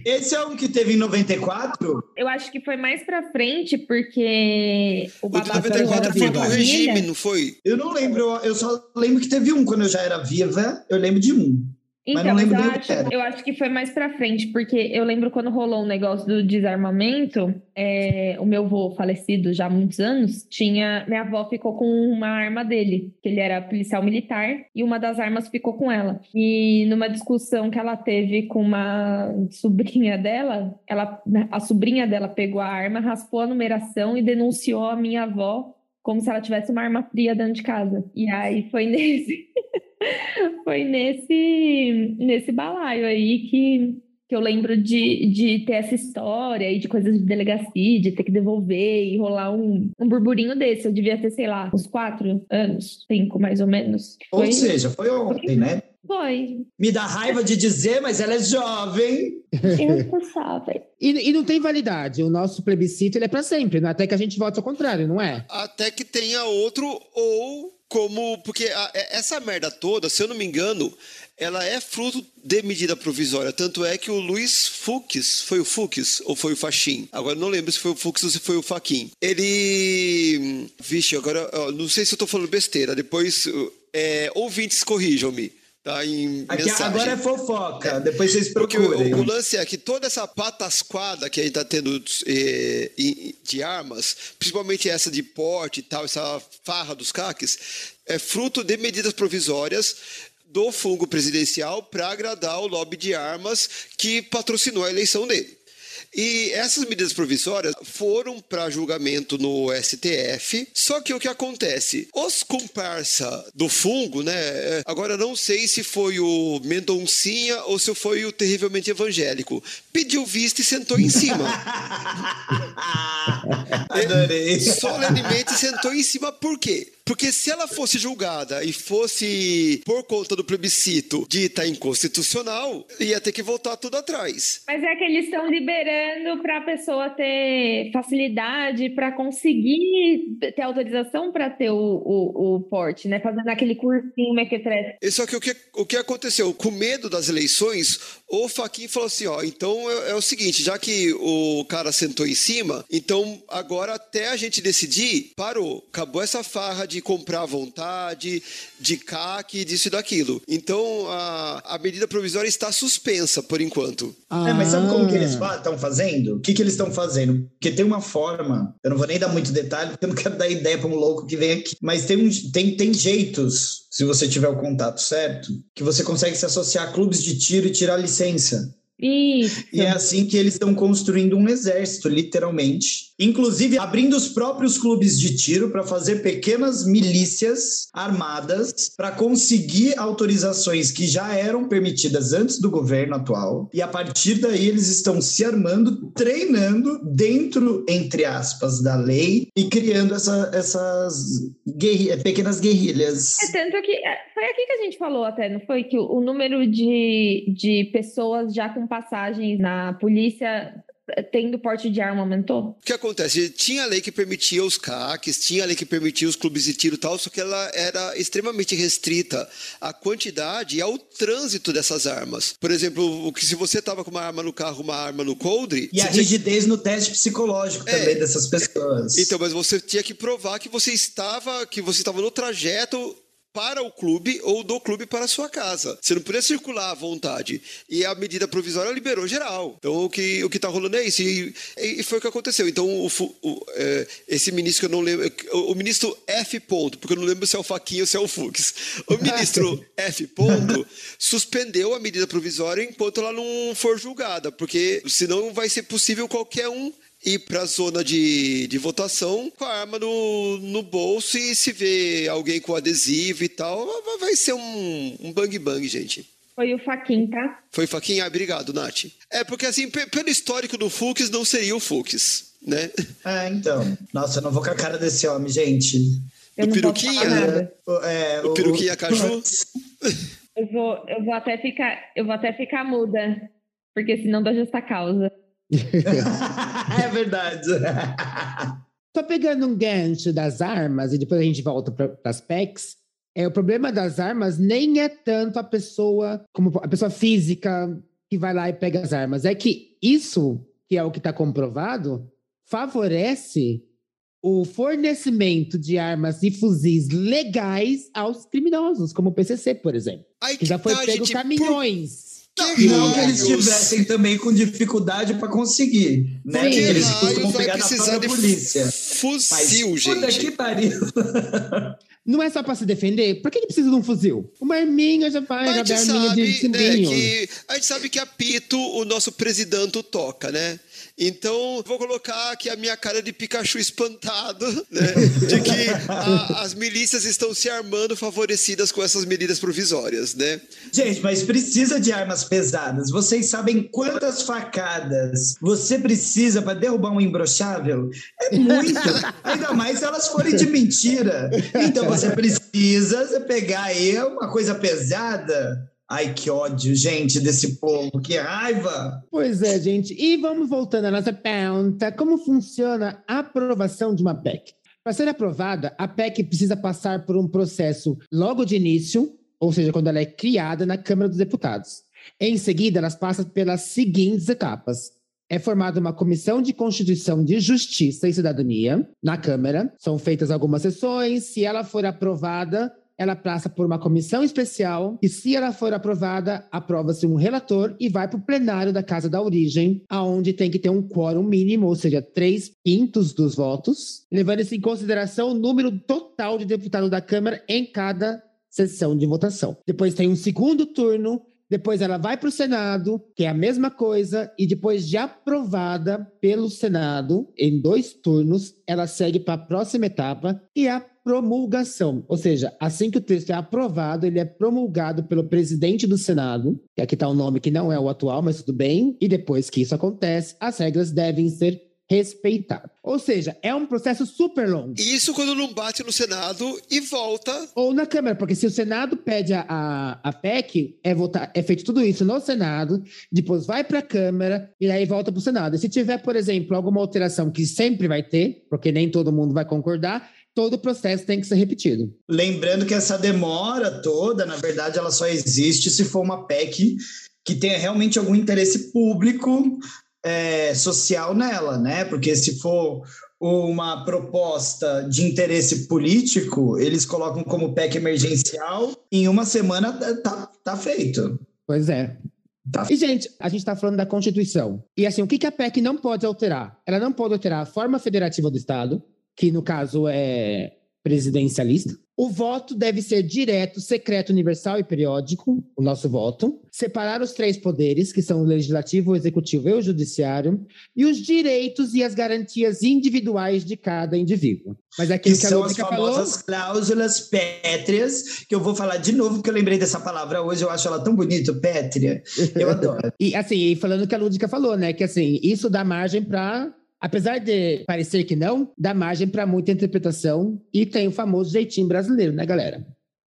Esse é um que teve em 94? Eu acho que foi mais pra frente, porque o O de babado 94 foi do regime, não foi? Eu não lembro, eu só lembro que teve um quando eu já era viva. Eu lembro de um. Então, não lembro eu, acho, eu acho que foi mais pra frente, porque eu lembro quando rolou o negócio do desarmamento, é, o meu avô falecido já há muitos anos, tinha. Minha avó ficou com uma arma dele, que ele era policial militar, e uma das armas ficou com ela. E numa discussão que ela teve com uma sobrinha dela, ela, a sobrinha dela pegou a arma, raspou a numeração e denunciou a minha avó como se ela tivesse uma arma fria dentro de casa. E aí foi nesse. Foi nesse, nesse balaio aí que, que eu lembro de, de ter essa história e de coisas de delegacia, de ter que devolver e rolar um, um burburinho desse. Eu devia ter, sei lá, uns quatro anos, cinco mais ou menos. Ou Foi, seja, foi ontem, né? foi. Me dá raiva de dizer, mas ela é jovem. Eu. E, e não tem validade. O nosso plebiscito ele é para sempre, né? até que a gente vote ao contrário, não é? Até que tenha outro, ou como. Porque a- é- essa merda toda, se eu não me engano, ela é fruto de medida provisória. Tanto é que o Luiz Fux, foi o Fux ou foi o Fachin? Agora não lembro se foi o Fux ou se foi o Faquin. Ele. Vixe, agora. Não sei se eu tô falando besteira. Depois. é, ouvintes, corrijam-me. Tá em Aqui mensagem. agora é fofoca. Depois vocês procurem. o, o lance é que toda essa patasquada que a gente está tendo eh, em- de armas, principalmente essa de porte e tal, essa farra dos caques, é fruto de medidas provisórias do fungo presidencial para agradar o lobby de armas que patrocinou a eleição dele. E essas medidas provisórias foram para julgamento no STF. Só que o que acontece? Os comparsa do fungo, né? é, Agora não sei se foi o Mendoncinha ou se foi o terrivelmente evangélico. Pediu vista e sentou em cima. Adorei. Solenemente sentou em cima, por quê? Porque se ela fosse julgada e fosse, por conta do plebiscito, dita inconstitucional, ia ter que voltar tudo atrás. Mas é que eles estão liberando para a pessoa ter facilidade para conseguir ter autorização para ter o, o, o porte, né? Fazendo aquele cursinho mequetrefe. Só que o, que o que aconteceu? Com medo das eleições, o Faquin falou assim: ó, então é, é o seguinte, já que o cara sentou em cima, então agora até a gente decidir, parou. Acabou essa farra de comprar à vontade, de CAC, disso e daquilo. Então a, a medida provisória está suspensa por enquanto. É, mas sabe como que eles Ah. estão fazendo? O que, que eles estão fazendo? Porque tem uma forma, eu não vou nem dar muito detalhe, porque eu não quero dar ideia para um louco que vem aqui, mas tem, um, tem, tem jeitos, se você tiver o contato certo, que você consegue se associar a clubes de tiro e tirar licença. Isso. E é assim que eles estão construindo um exército, literalmente. Inclusive, abrindo os próprios clubes de tiro para fazer pequenas milícias armadas para conseguir autorizações que já eram permitidas antes do governo atual. E a partir daí, eles estão se armando, treinando dentro, entre aspas, da lei e criando essa, essas guerri pequenas guerrilhas. É tanto que foi aqui que a gente falou até, não foi? Que o, número de, de pessoas já com passagens na polícia tendo porte de arma aumentou? O que acontece? Tinha lei que permitia os CACs, tinha lei que permitia os clubes de tiro e tal, só que ela era extremamente restrita à quantidade e ao trânsito dessas armas. Por exemplo, o que se você estava com uma arma no carro, uma arma no coldre... E a rigidez no teste psicológico é. também dessas pessoas. Então, mas você tinha que provar que você estava, que você estava no trajeto para o clube ou do clube para a sua casa. Você não podia circular à vontade. E a medida provisória liberou geral. Então o que o que está rolando é isso. E, e, foi o que aconteceu. Então o, o, é, esse ministro que eu não lembro, o, o, ministro F. Ponto, porque eu não lembro se é o Faquinha ou se é o Fux. O ministro F. Ponto suspendeu a medida provisória enquanto ela não for julgada, porque senão vai ser possível qualquer um ir para a zona de, de votação com a arma no, no bolso e se vê alguém com adesivo e tal, vai ser um, um bang bang, gente. Foi o Faquin, tá? Foi o Faquin? Ah, obrigado, Nath. É, porque assim, pelo histórico do Fux, não seria o Fux, né? É, então. Nossa, eu não vou com a cara desse homem, gente. Eu o peruquinha? O, é, o, o peruquinha caju? Eu vou, eu vou até ficar, eu vou até ficar muda, porque senão dá justa causa. é verdade. Tô pegando um gancho das armas e depois a gente volta para as PECs. É, o problema das armas nem é tanto a pessoa, como a pessoa física que vai lá e pega as armas. É que isso, que é o que está comprovado, favorece o fornecimento de armas e fuzis legais aos criminosos, como o PCC, por exemplo. Ai, que já foi tá, pego gente, caminhões. Não, não que eles tivessem também com dificuldade para conseguir, né? Que eles costumam pegar na própria polícia. Fuzil, Mas, gente. Puta que pariu. Não é só para se defender? Por que, que precisa de um fuzil? Uma arminha já vai, a arminha sabe, de né, que A gente sabe que apito o nosso presidente toca, né? Então, vou colocar aqui a minha cara de Pikachu espantado, né? De que a, as milícias estão se armando favorecidas com essas medidas provisórias, né? Gente, mas precisa de armas pesadas. Vocês sabem quantas facadas você precisa para derrubar um imbrochável? É muito. Ainda mais se elas forem de mentira. Então, você precisa pegar aí uma coisa pesada Ai, que ódio, gente, desse povo, que raiva! Pois é, gente. E vamos voltando à nossa pergunta: como funciona a aprovação de uma PEC? Para ser aprovada, a PEC precisa passar por um processo logo de início, ou seja, quando ela é criada na Câmara dos Deputados. Em seguida, elas passam pelas seguintes etapas. É formada uma comissão de Constituição de Justiça e Cidadania na Câmara. São feitas algumas sessões. Se ela for aprovada, ela passa por uma comissão especial e, se ela for aprovada, aprova-se um relator e vai para o plenário da Casa da Origem, aonde tem que ter um quórum mínimo, ou seja, três quintos dos votos, levando-se em consideração o número total de deputados da Câmara em cada sessão de votação. Depois tem um segundo turno depois ela vai para o Senado, que é a mesma coisa, e depois de aprovada pelo Senado, em dois turnos, ela segue para a próxima etapa, que é a promulgação. Ou seja, assim que o texto é aprovado, ele é promulgado pelo presidente do Senado, que aqui está o um nome que não é o atual, mas tudo bem, e depois que isso acontece, as regras devem ser respeitado. Ou seja, é um processo super longo. Isso quando não bate no Senado e volta. Ou na Câmara, porque se o Senado pede a, a, a PEC, é, votar, é feito tudo isso no Senado, depois vai para a Câmara e aí volta para o Senado. E se tiver, por exemplo, alguma alteração que sempre vai ter, porque nem todo mundo vai concordar, todo o processo tem que ser repetido. Lembrando que essa demora toda, na verdade, ela só existe se for uma PEC que tenha realmente algum interesse público é, social nela, né? Porque se for uma proposta de interesse político, eles colocam como PEC emergencial, em uma semana tá, tá, tá feito. Pois é. Tá. E, gente, a gente está falando da Constituição. E, assim, o que, que a PEC não pode alterar? Ela não pode alterar a forma federativa do Estado, que, no caso, é presidencialista. O voto deve ser direto, secreto, universal e periódico, o nosso voto. Separar os três poderes, que são o legislativo, o executivo e o judiciário, e os direitos e as garantias individuais de cada indivíduo. Mas aquilo Que que, a são as Lúdica falou, famosas cláusulas pétreas, que eu vou falar de novo, porque eu lembrei dessa palavra hoje, eu acho ela tão bonita, pétrea. Eu adoro. e assim, falando o que a Lúdica falou, né? Que assim, isso dá margem para Apesar de parecer que não, dá margem para muita interpretação e tem o famoso jeitinho brasileiro, né, galera?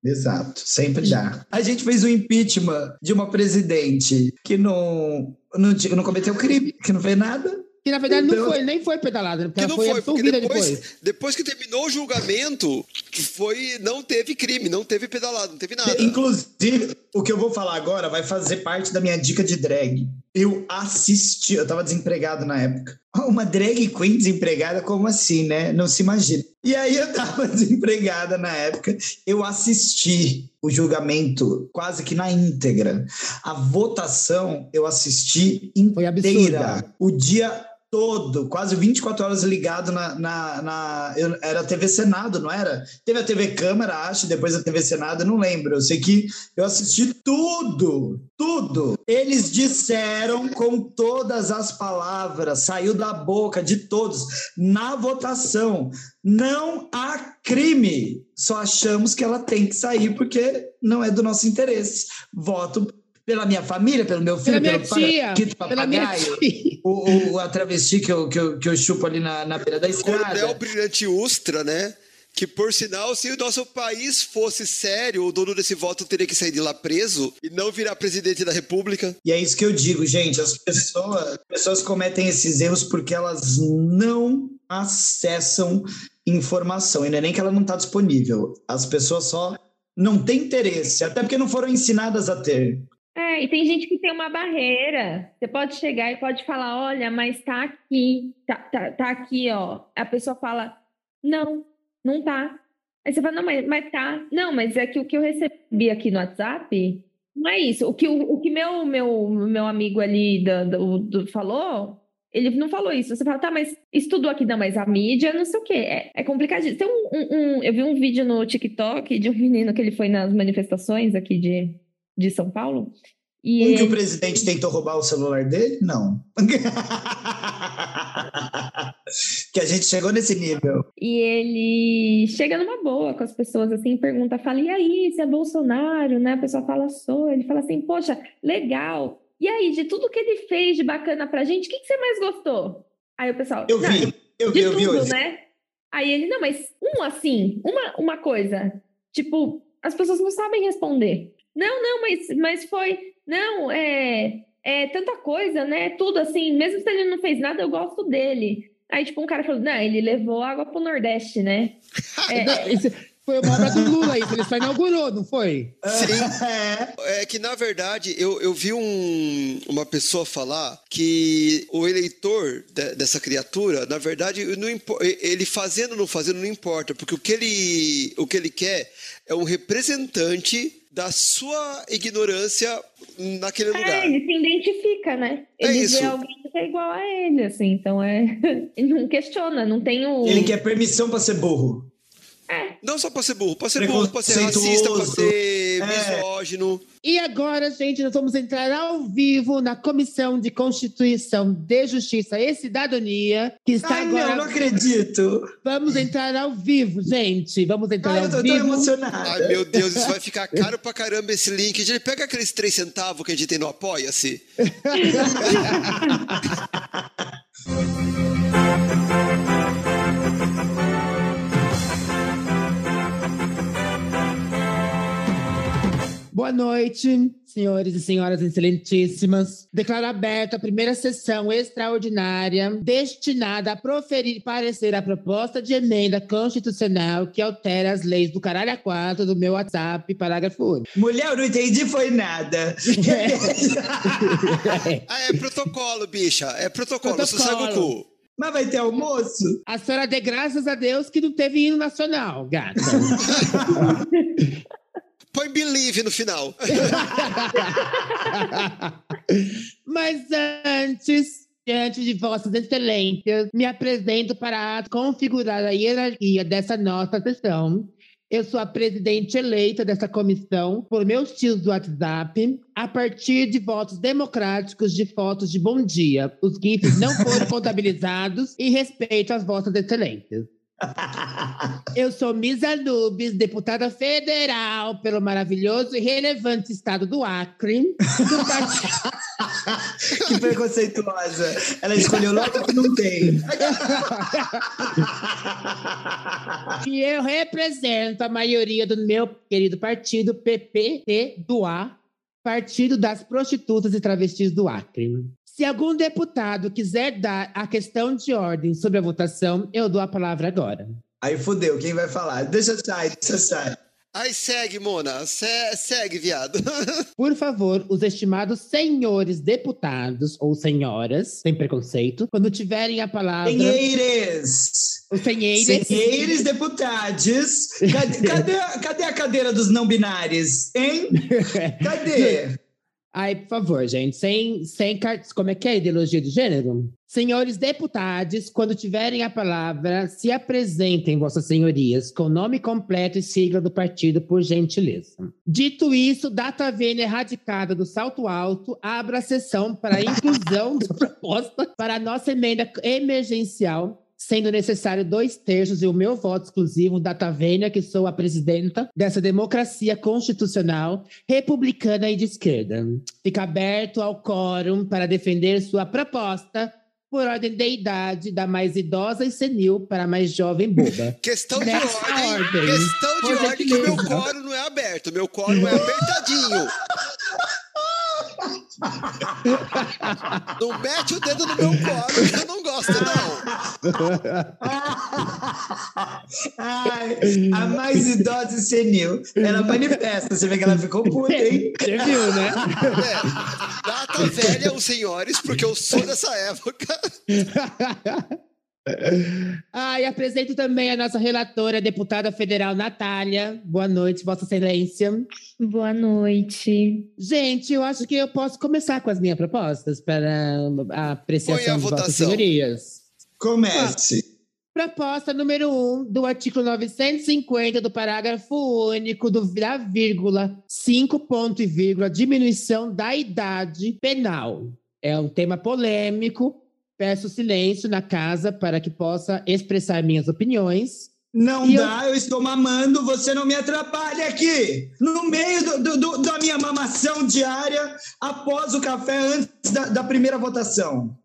Exato, sempre dá. A gente fez um impeachment de uma presidente que não, não, não cometeu crime, que não fez nada. Que na verdade não Então- foi, nem foi pedalada, né? porque Que ela não foi, foi, depois, depois. depois que terminou o julgamento, foi, não teve crime, não teve pedalado, não teve nada. Inclusive, o que eu vou falar agora vai fazer parte da minha dica de drag. Eu assisti, eu tava desempregado na época. Uma drag queen desempregada, como assim, né? Não se imagina. E aí eu tava desempregada na época, eu assisti o julgamento quase que na íntegra. A votação eu assisti Foi inteira. absurda. O dia todo, quase 24 horas ligado na. na, na- era TV Senado, não era? Teve a TV Câmara, acho, depois a TV Senado, não lembro. Eu sei que eu assisti tudo, tudo. Eles disseram com todas as palavras, saiu da boca de todos, na votação. Não há crime. Só achamos que ela tem que sair porque não é do nosso interesse. Voto pela minha família, pelo meu filho, Pela minha pelo tia, Paquito pela minha Papagaio, tia. o, o- a travesti que eu, que, eu, que eu chupo ali na, na beira da Coronel estrada. Brilhante Ustra, né? Que, por sinal, se o nosso país fosse sério, o dono desse voto teria que sair de lá preso e não virar presidente da república. E é isso que eu digo, gente. As pessoas, as pessoas cometem esses erros porque elas não acessam informação. E não é nem que ela não está disponível. As pessoas só não têm interesse, até porque não foram ensinadas a ter. É, e tem gente que tem uma barreira. Você pode chegar e pode falar, olha, mas tá aqui, tá, tá, tá aqui, ó. A pessoa fala, não, não tá. Aí você fala, não, mas, mas tá. Não, mas é que o que eu recebi aqui no WhatsApp não é isso. O que o, o que meu, meu, meu amigo ali da- do, do- falou, ele não falou isso. Você fala, tá, mas isso tudo aqui não, mas a mídia, não sei o quê. É, é complicadíssimo. Tem um, um- um- eu vi um vídeo no TikTok de um menino que ele foi nas manifestações aqui de, de São Paulo. E Um que o ele- presidente tentou roubar o celular dele? Não. que a gente chegou nesse nível. E ele chega numa boa com as pessoas, assim, pergunta, fala, e aí, você é Bolsonaro, né? A pessoa fala, sou. Ele fala assim, poxa, legal. E aí, de tudo que ele fez de bacana pra gente, o que, que você mais gostou? Aí o pessoal, Eu "Não, vi, eu vi, eu vi tudo, né? Aí ele, não, mas um assim, uma, uma coisa. Tipo, as pessoas não sabem responder. Não, não, mas, mas foi. Não, é, é tanta coisa, né? Tudo assim, mesmo se ele não fez nada, eu gosto dele. Aí, tipo, um cara falou, não, ele levou água pro Nordeste, né? É, Não, esse foi uma obra do Lula isso, ele só inaugurou, não foi? Sim. É. É que, na verdade, eu, eu vi um- uma pessoa falar que o eleitor de- dessa criatura, na verdade, não ele fazendo ou não fazendo não importa, porque o que ele, o que ele quer é um representante da sua ignorância naquele é, lugar. ele se identifica, né? É Ele isso. vê alguém que é igual a ele, assim, então é. Ele não questiona, não tem o. Ele quer permissão para ser burro. É, Não só pra ser burro, pra ser burro, pra ser racista, pra ser É. misógino. E agora, gente, nós vamos entrar ao vivo na Comissão de Constituição de Justiça e Cidadania, que está Ai, agora. não, não acredito. Vamos entrar ao vivo, gente. Vamos entrar Ai, ao eu tô vivo. emocionada. Ai, meu Deus, isso vai ficar caro pra caramba esse link. Ele pega aqueles 3 centavos que a gente tem no Apoia-se. Boa noite, senhores e senhoras excelentíssimas. Declaro aberta a primeira sessão extraordinária destinada a proferir parecer a proposta de emenda constitucional que altera as leis do caralho a quatro do meu WhatsApp, parágrafo único. Mulher, eu não entendi foi nada. Ah, é protocolo, bicha. É protocolo. Protocolo. Sossega o cu. Mas vai ter almoço? A senhora dê graças a Deus que não teve hino nacional, gata. Põe believe no final. Mas antes, diante de vossas excelências, me apresento para configurar a hierarquia dessa nossa sessão Eu sou a presidente eleita dessa comissão por meus tios do WhatsApp, a partir de votos democráticos de fotos de bom dia. Os GIFs não foram contabilizados e respeito às vossas excelências. Eu sou Misa Nubes, deputada federal pelo maravilhoso e relevante estado do Acre. Do que preconceituosa. Ela escolheu logo que não tem. e eu represento a maioria do meu querido partido, PPT do A, Partido das Prostitutas e Travestis do Acre. Se algum deputado quiser dar a questão de ordem sobre a votação, eu dou a palavra agora. Aí fudeu, quem vai falar? Deixa sair, deixa sair. Aí segue, Mona. Se segue, viado. Por favor, os estimados senhores deputados ou senhoras, sem preconceito, quando tiverem a palavra. Senheires! Os senheires. Senheires deputados. Cadê, cadê, cadê a cadeira dos não binários, hein? Cadê? Ai, por favor, gente, sem, sem. Como é que é a ideologia de gênero? Senhores deputados, quando tiverem a palavra, se apresentem, vossas senhorias, com nome completo e sigla do partido, por gentileza. Dito isso, data vênia erradicada do salto alto, abra a sessão para a inclusão da proposta para a nossa emenda emergencial sendo necessário dois terços e o meu voto exclusivo da Tavênia, que sou a presidenta dessa democracia constitucional, republicana e de esquerda. Fica aberto ao quórum para defender sua proposta por ordem de idade, da mais idosa e senil para a mais jovem boba. Questão de ordem, ordem. Questão de ordem que meu quórum não é aberto, meu quórum é apertadinho. Não mete o dedo no meu colo, que eu não gosto, não. Ai, a mais idosa e senil. Ela manifesta. Você vê que ela ficou puta, hein? Você viu, né? É. Data velha, os senhores, porque eu sou dessa época. Ah, e apresento também a nossa relatora, a deputada federal Natália. Boa noite, Vossa Excelência. Boa noite. Gente, eu acho que eu posso começar com as minhas propostas para a apreciação de vossas senhorias. Comece. Proposta número 1 um, do artigo 950 do parágrafo único do, da vírgula, 5 ponto e vírgula, diminuição da idade penal. É um tema polêmico, Peço silêncio na casa para que possa expressar minhas opiniões. Não e dá, eu... eu... estou mamando, você não me atrapalha aqui. No meio do, do, da minha mamação diária, após o café, antes da, da primeira votação.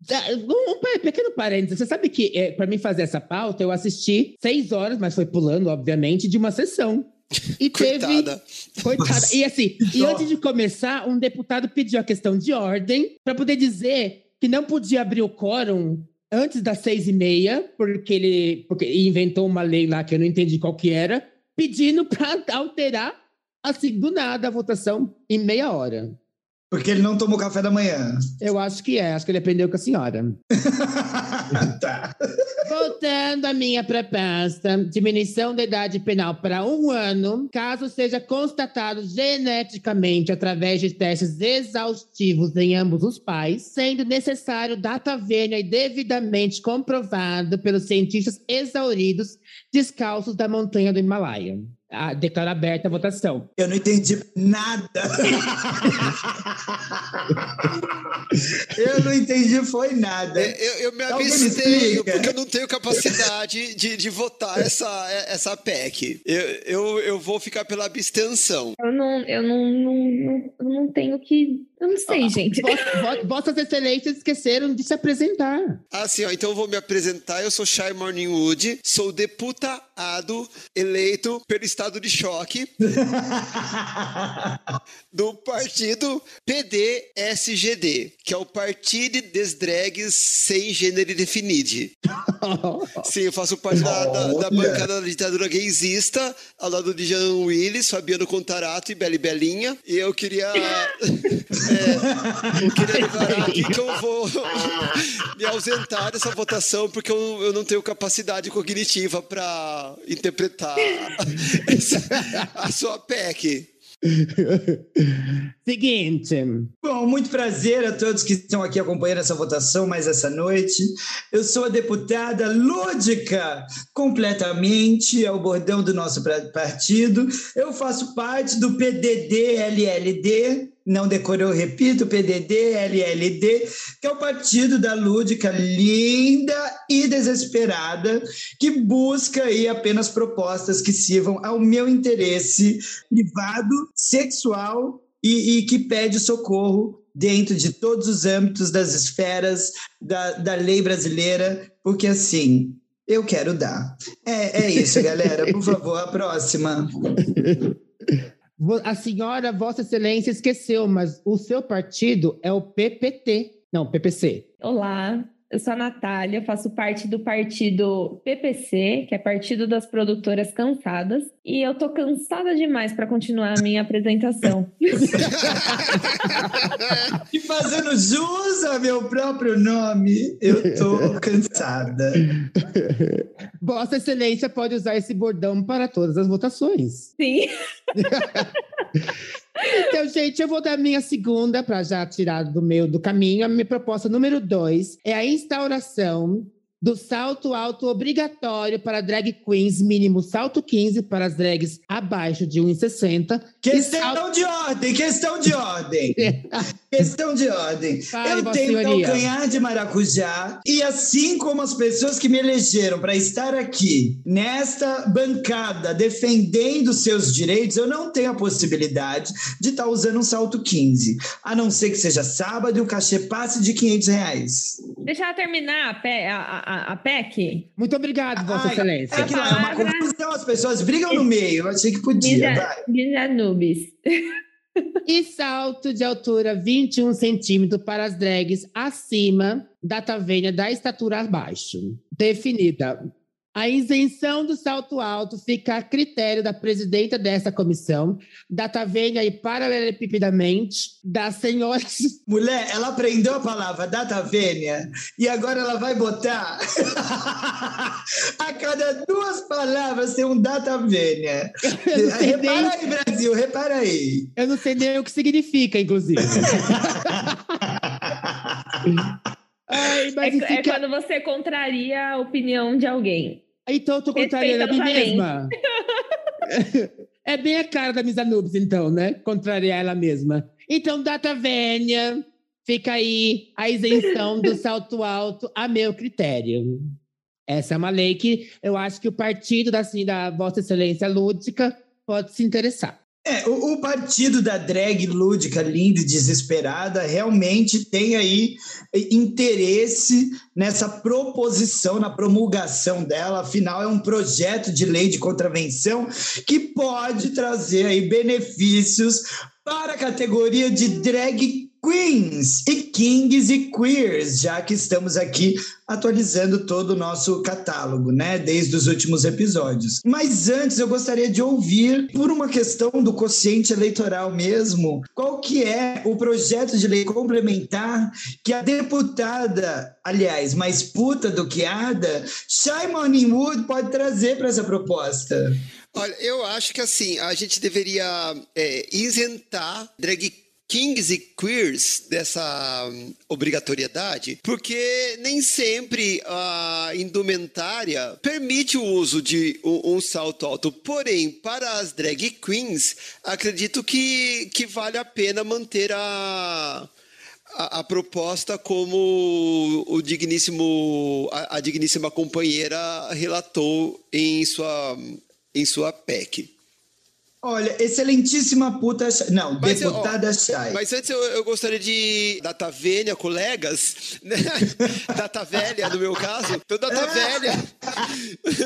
Um, um pequeno parênteses. Você sabe que, é, para mim fazer essa pauta, eu assisti seis horas, mas foi pulando, obviamente, de uma sessão. E Coitada. teve. Coitada. E assim, e antes de começar, um deputado pediu a questão de ordem para poder dizer que não podia abrir o quórum antes das seis e meia, porque ele porque inventou uma lei lá que eu não entendi qual que era, pedindo para alterar, assim, do nada, a votação em meia hora. Porque ele não tomou café da manhã. Eu acho que é, acho que ele aprendeu com a senhora. tá. Voltando à minha proposta, diminuição da idade penal para um ano, caso seja constatado geneticamente através de testes exaustivos em ambos os pais, sendo necessário data vênia e devidamente comprovado pelos cientistas exauridos descalços da montanha do Himalaia. Ah, declaro aberta a votação. Eu não entendi nada. eu não entendi, foi nada. É, eu, eu me abstenho, porque eu não tenho capacidade de, de votar essa, essa PEC. Eu, eu, eu vou ficar pela abstenção. Eu não, eu não, não, não, não tenho que eu não sei, ah, gente. Vossas Excelências esqueceram de se apresentar. Ah, sim, ó, então eu vou me apresentar. Eu sou Shai Morningwood, sou deputado eleito pelo estado de choque do partido PDSGD, que é o Partido des Drags Sem Gênero Definido. sim, eu faço parte da, da, da bancada da ditadura gaysista, ao lado de Jean Willis, Fabiano Contarato e Beli Belinha. E eu queria. É, eu queria declarar aqui que eu vou me ausentar dessa votação porque eu, eu não tenho capacidade cognitiva para interpretar essa, a sua PEC. Seguinte. Bom, muito prazer a todos que estão aqui acompanhando essa votação mais essa noite. Eu sou a deputada lúdica, completamente, é o bordão do nosso partido. Eu faço parte do PDD-LLD, não decorou, repito, PDD-LLD, que é o partido da lúdica linda e desesperada, que busca aí apenas propostas que sirvam ao meu interesse privado, sexual e, e que pede socorro dentro de todos os âmbitos das esferas da, da lei brasileira, porque assim, eu quero dar. É, é isso, galera. Por favor, a próxima. A senhora, Vossa Excelência, esqueceu, mas o seu partido é o PPT. Não, PPC. Olá, eu sou a Natália, faço parte do partido PPC, que é Partido das Produtoras Cansadas, e eu tô cansada demais para continuar a minha apresentação. e fazendo jus ao meu próprio nome, eu tô cansada. Vossa Excelência pode usar esse bordão para todas as votações. Sim. Então, gente, eu vou dar minha segunda para já tirar do meio do caminho. A minha proposta número dois é a instauração do salto alto obrigatório para drag queens, mínimo salto 15 para as drags abaixo de 1,60. Questão salto... de ordem, questão de ordem. questão de ordem. Eu tenho senhoria. calcanhar de maracujá e assim como as pessoas que me elegeram para estar aqui nesta bancada defendendo seus direitos, eu não tenho a possibilidade de estar tá usando um salto 15, a não ser que seja sábado e o cachê passe de 500 reais. Deixa ela terminar a, pé, a, a, a PEC? Muito obrigado, Vossa Excelência. É que lá é uma confusão, as pessoas brigam no meio. Eu achei que podia. Nubes. e salto de altura 21 centímetros para as drags acima da tavenha da estatura abaixo. Definida a isenção do salto alto fica a critério da presidenta dessa comissão, da Tavenha e paralelepipidamente das senhoras. Mulher, ela aprendeu a palavra data vênia e agora ela vai botar a cada duas palavras tem um data vênia. Repara aí, Brasil, repara aí. Eu não sei nem o que significa, inclusive. Ai, é, fica... é, quando você contraria a opinião de alguém. Então eu tô contrariando a mim mesma. é bem a cara da Misa Nubes, então, né? Contrariar ela mesma. Então, data vênia, fica aí a isenção do salto alto a meu critério. Essa é uma lei que eu acho que o partido da, assim, da Vossa Excelência Lúdica pode se interessar. É, o, o, partido da drag lúdica, linda e desesperada, realmente tem aí interesse nessa proposição, na promulgação dela. Afinal, é um projeto de lei de contravenção que pode trazer aí benefícios para a categoria de drag queens e kings e queers, já que estamos aqui atualizando todo o nosso catálogo, né, desde os últimos episódios. Mas antes eu gostaria de ouvir, por uma questão do quociente eleitoral mesmo, qual que é o projeto de lei complementar que a deputada, aliás, mais puta do que Ada, Shai Wood pode trazer para essa proposta? Olha, eu acho que assim, a gente deveria é, isentar drag kings e queers dessa hum, obrigatoriedade, porque nem sempre a indumentária permite o uso de um, salto alto. Porém, para as drag queens, acredito que, que vale a pena manter a, a, a proposta como o digníssimo, a, a digníssima companheira relatou em sua, em sua PEC. Olha, excelentíssima puta. Não, mas deputada Chay. Mas antes eu, eu, gostaria de. Data Vênia, colegas. Né? Data velha, no meu caso. Então, data é. velha.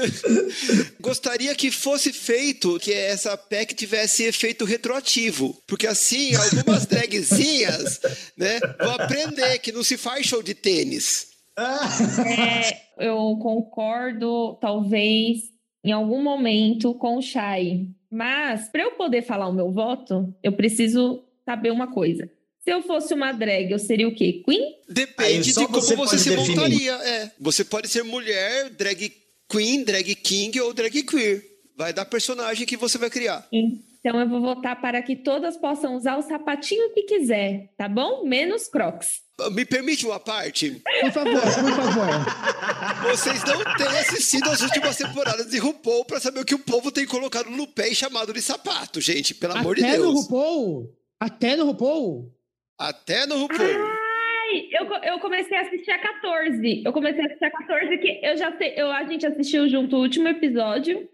gostaria que fosse feito, que essa PEC tivesse efeito retroativo. Porque assim, algumas dragzinhas né, vão aprender que não se faz show de tênis. É, eu concordo, talvez, em algum momento, com o Chay mas, para eu poder falar o meu voto, eu preciso saber uma coisa. Se eu fosse uma drag, eu seria o quê? Queen? Depende de como você, você se definir. montaria. É. Você pode ser mulher, drag queen, drag king ou drag queer. Vai dar personagem que você vai criar. Então eu vou votar para que todas possam usar o sapatinho que quiser, tá bom? Menos Crocs. Me permite uma parte? Por favor, por favor. Vocês não têm assistido as últimas temporadas de RuPaul para saber o que o povo tem colocado no pé e chamado de sapato, gente. Pelo amor de Até no Deus. RuPaul? Até no RuPaul? Até no RuPaul. Ai, eu, eu comecei a assistir a 14. Eu comecei a assistir a 14, que eu já sei, eu, a gente assistiu junto o último episódio.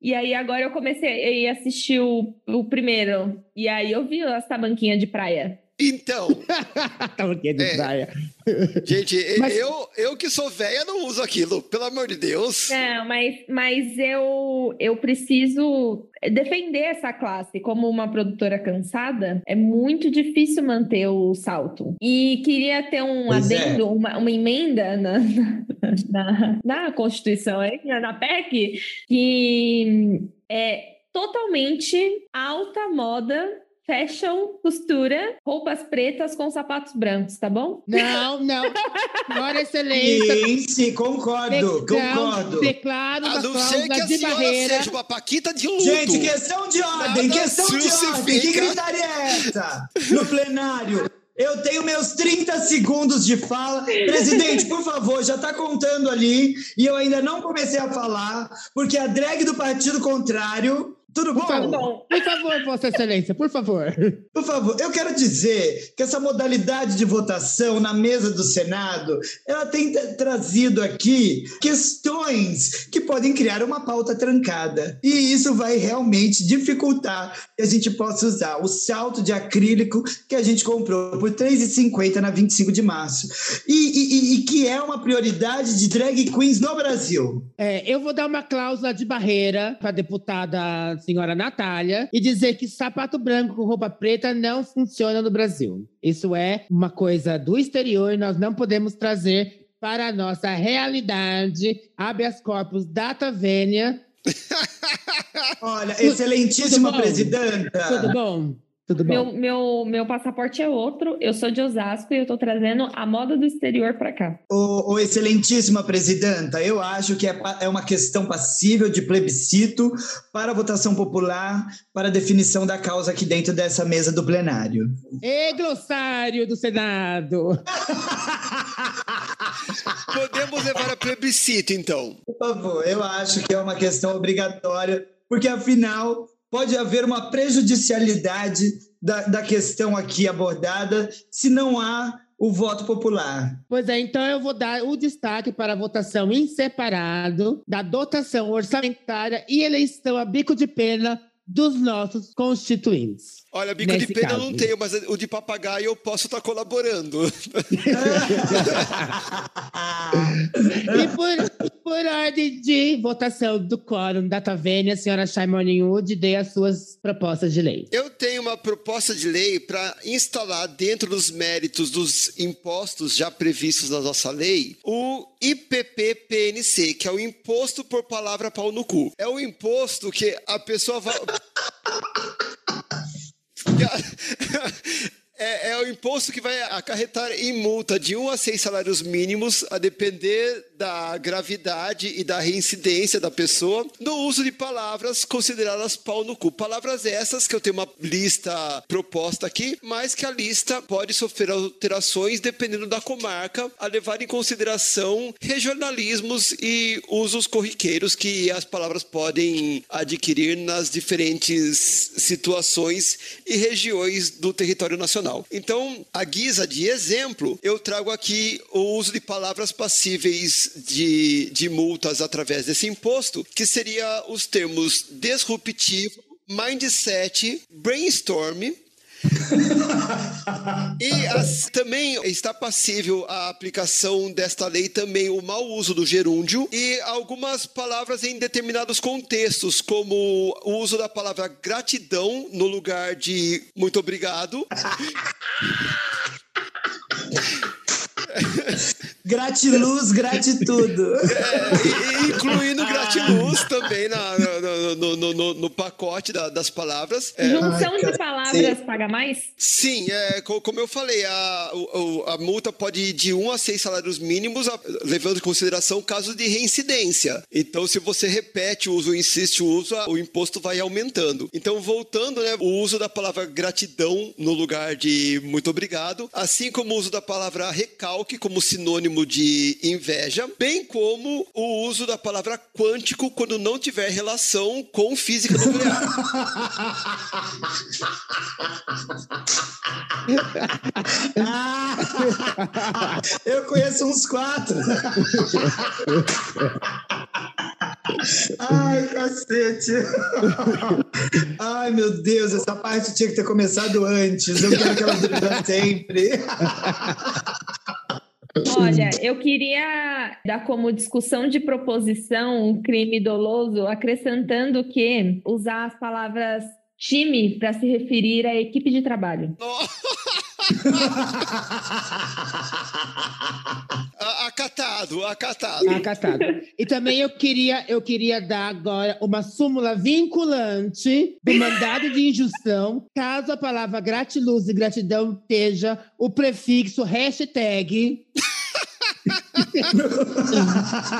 E aí agora eu comecei a assistir o, o primeiro. E aí eu vi as tabanquinhas de praia. Então, Tava aqui de É. praia. gente, Mas- eu, eu que sou velha não uso aquilo. Pelo amor de Deus. Não, mas, mas eu, eu preciso defender essa classe. Como uma produtora cansada, é muito difícil manter o salto. E queria ter um Pois é. adendo, uma, uma emenda na, na, na Constituição, na PEC, que é totalmente alta moda. Fashion, costura, roupas pretas com sapatos brancos, tá bom? Não, não. Senhora Excelência. Sim, sim, concordo, concordo. Declaro A não ser que a de senhora barreira. seja uma paquita de luto. Gente, questão de ordem, Nada questão de ordem. Que gritaria é essa? No plenário. Eu tenho meus 30 segundos de fala. Presidente, por favor, já tá contando ali. E eu ainda não comecei a falar, porque a drag do partido contrário. Tudo bom? Por favor, Bom. por favor, Vossa Excelência, por favor. Por favor, eu quero dizer que essa modalidade de votação na mesa do Senado, ela tem tra- trazido aqui questões que podem criar uma pauta trancada. E isso vai realmente dificultar que a gente possa usar o salto de acrílico que a gente comprou por R$ 3,50 na 25 de março. E, e- e- que é uma prioridade de drag queens no Brasil. É, eu vou dar uma cláusula de barreira para a deputada senhora Natália e dizer que sapato branco com roupa preta não funciona no Brasil. Isso é uma coisa do exterior e nós não podemos trazer para a nossa realidade habeas corpus data vênia. Olha, Tudo excelentíssima bom? presidenta. Tudo bom? Tudo bom? Meu, meu, meu passaporte é outro. Eu sou de Osasco e eu tô trazendo a moda do exterior pra cá. Ô, ô, excelentíssima presidenta, eu acho que é, é uma questão passível de plebiscito para a votação popular, para a definição da causa aqui dentro dessa mesa do plenário. Ei, glossário do Senado! Podemos levar a plebiscito, então. Por favor, eu acho que é uma questão obrigatória, porque afinal pode haver uma prejudicialidade da, da questão aqui abordada se não há o voto popular. Pois é, então eu vou dar o destaque para a votação em separado da dotação orçamentária e eleição a bico de pena dos nossos constituintes. Olha, bico Nesse de pena eu caso. não tenho, mas o de papagaio eu posso estar colaborando. E por, por ordem de votação do quórum da Tavênia, a senhora Chay Morningwood, dê as suas propostas de lei. Eu tenho uma proposta de lei para instalar dentro dos méritos dos impostos já previstos na nossa lei o IPP-PNC, que é o Imposto por Palavra Pau no Cu. É o imposto que a pessoa vai. É, é o imposto que vai acarretar em multa de 1 a 6 salários mínimos, a depender da gravidade e da reincidência da pessoa, no uso de palavras consideradas pau no cu. Palavras essas que eu tenho uma lista proposta aqui, mas que a lista pode sofrer alterações dependendo da comarca, a levar em consideração regionalismos e usos corriqueiros que as palavras podem adquirir nas diferentes situações e regiões do território nacional. Então, à guisa de exemplo, eu trago aqui o uso de palavras passíveis de, de multas através desse imposto, que seria os termos disruptivo, mindset, brainstorm, e as- também está passível a aplicação desta lei também o mau uso do gerúndio e algumas palavras em determinados contextos, como o uso da palavra gratidão no lugar de muito obrigado. Gratiluz, gratitudo. É, incluindo gratiluz também na- no, no, no, no pacote da- das palavras. É, Junção Ai, de palavras paga mais? Sim, é, co- como eu falei, a, o- o- a multa pode ir de 1 a 6 salários mínimos, a- levando em consideração casos de reincidência. Então, se você repete o uso, insiste o uso, a- o imposto vai aumentando. Então, voltando, né, o uso da palavra gratidão no lugar de muito obrigado, assim como o uso da palavra recalque como sinônimo de inveja, bem como o uso da palavra quântico quando não tiver relação com física nuclear. Eu conheço uns quatro. Ai, cacete. Ai, meu Deus, essa parte tinha que ter começado antes. Eu quero que ela dure pra sempre. Olha, eu queria dar como discussão de proposição um crime doloso, acrescentando que usar as palavras time para se referir à equipe de trabalho. Acatado, acatado. Acatado. E também eu queria, eu queria dar agora uma súmula vinculante do mandado de injunção, caso a palavra gratiluz e gratidão esteja o prefixo hashtag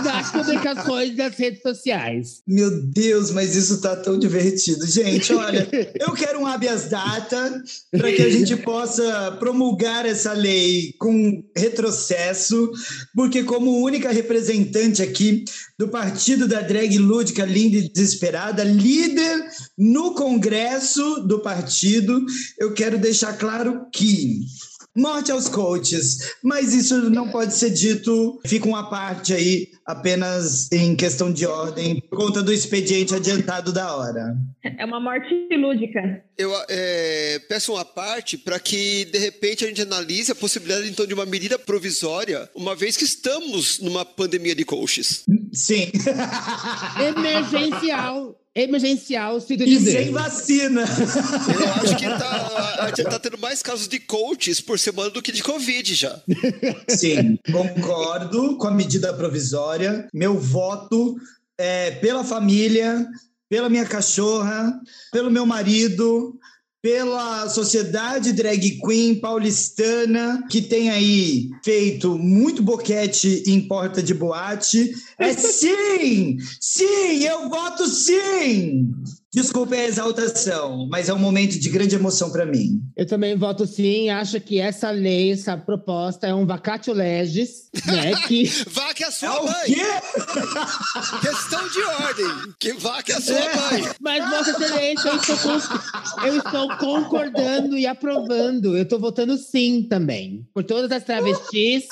nas publicações das redes sociais. Meu Deus, mas isso tá tão divertido. Gente, olha, eu quero um habeas data para que a gente possa promulgar essa lei com retrocesso, porque como única representante aqui do partido da drag lúdica linda e desesperada, líder no congresso do partido, eu quero deixar claro que Morte aos coaches, mas isso não pode ser dito, fica uma parte aí apenas em questão de ordem, por conta do expediente adiantado da hora. É uma morte lúdica. Eu é, peço uma parte para que, de repente, a gente analise a possibilidade, então, de uma medida provisória, uma vez que estamos numa pandemia de coaches. Sim. Emergencial. Emergencial, sinto E dizer. sem vacina. Eu acho que tá, a gente tá tendo mais casos de coaches por semana do que de Covid já. Sim, concordo com a medida provisória. Meu voto é pela família, pela minha cachorra, pelo meu marido, pela sociedade drag queen paulistana, que tem aí feito muito boquete em porta de boate. É sim! Sim, eu voto sim! Desculpe a exaltação, mas é um momento de grande emoção para mim. Eu também voto sim, acho que essa lei, essa proposta é um vacatio legis, né? Que Vá que é a É sua o mãe! quê? Questão de ordem! Que vá que é a sua É. mãe! Mas, Vossa Excelência, eu estou, eu estou concordando e aprovando. Eu estou votando sim também. Por todas as travestis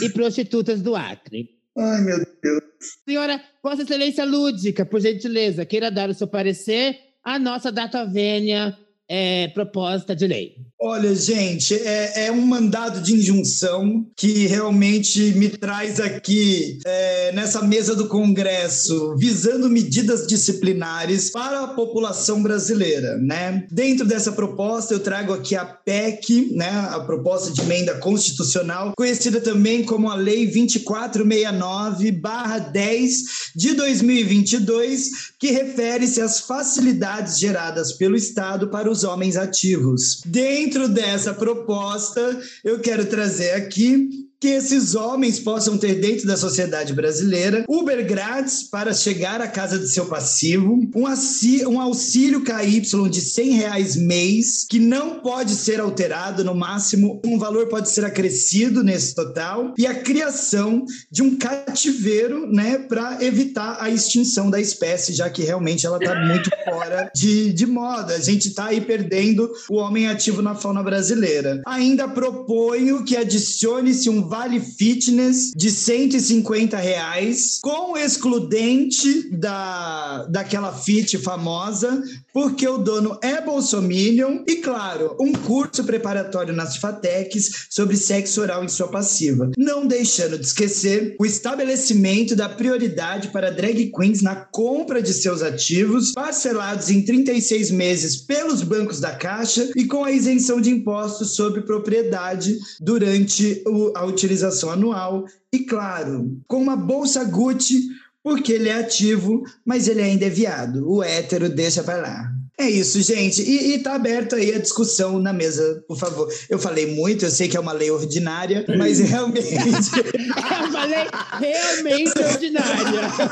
e prostitutas do Acre. Ai, meu Deus. Senhora, Vossa Excelência Lúdica, por gentileza, queira dar o seu parecer à nossa data vênia é, proposta de lei. Olha, gente, é, é um mandado de injunção que realmente me traz aqui é, nessa mesa do Congresso, visando medidas disciplinares para a população brasileira, né? Dentro dessa proposta, eu trago aqui a PEC, né? A proposta de emenda constitucional, conhecida também como a Lei 2469/10 de 2022, que refere-se às facilidades geradas pelo Estado para os homens ativos. Dentro dessa proposta, eu quero trazer aqui que esses homens possam ter dentro da sociedade brasileira Uber grátis para chegar à casa de seu passivo, um, assi- um auxílio KY de 100 reais mês, que não pode ser alterado, no máximo um valor pode ser acrescido nesse total, e a criação de um cativeiro, né, para evitar a extinção da espécie, já que realmente ela está muito fora de, de moda. A gente está aí perdendo o homem ativo na fauna brasileira. Ainda proponho que adicione-se um vale fitness de 150 reais, com excludente da, daquela fit famosa, porque o dono é bolsominion, e claro, um curso preparatório nas FATECs sobre sexo oral em sua passiva. Não deixando de esquecer o estabelecimento da prioridade para drag queens na compra de seus ativos, parcelados em 36 meses pelos bancos da Caixa e com a isenção de impostos sobre propriedade durante o- a utilização anual. E claro, com uma bolsa Gucci porque ele é ativo, mas ele ainda é viado. O hétero deixa pra lá. É isso, gente. E, e tá aberto aí a discussão na mesa, por favor. Eu falei muito, eu sei que é uma lei ordinária, mas realmente. É uma lei realmente ordinária.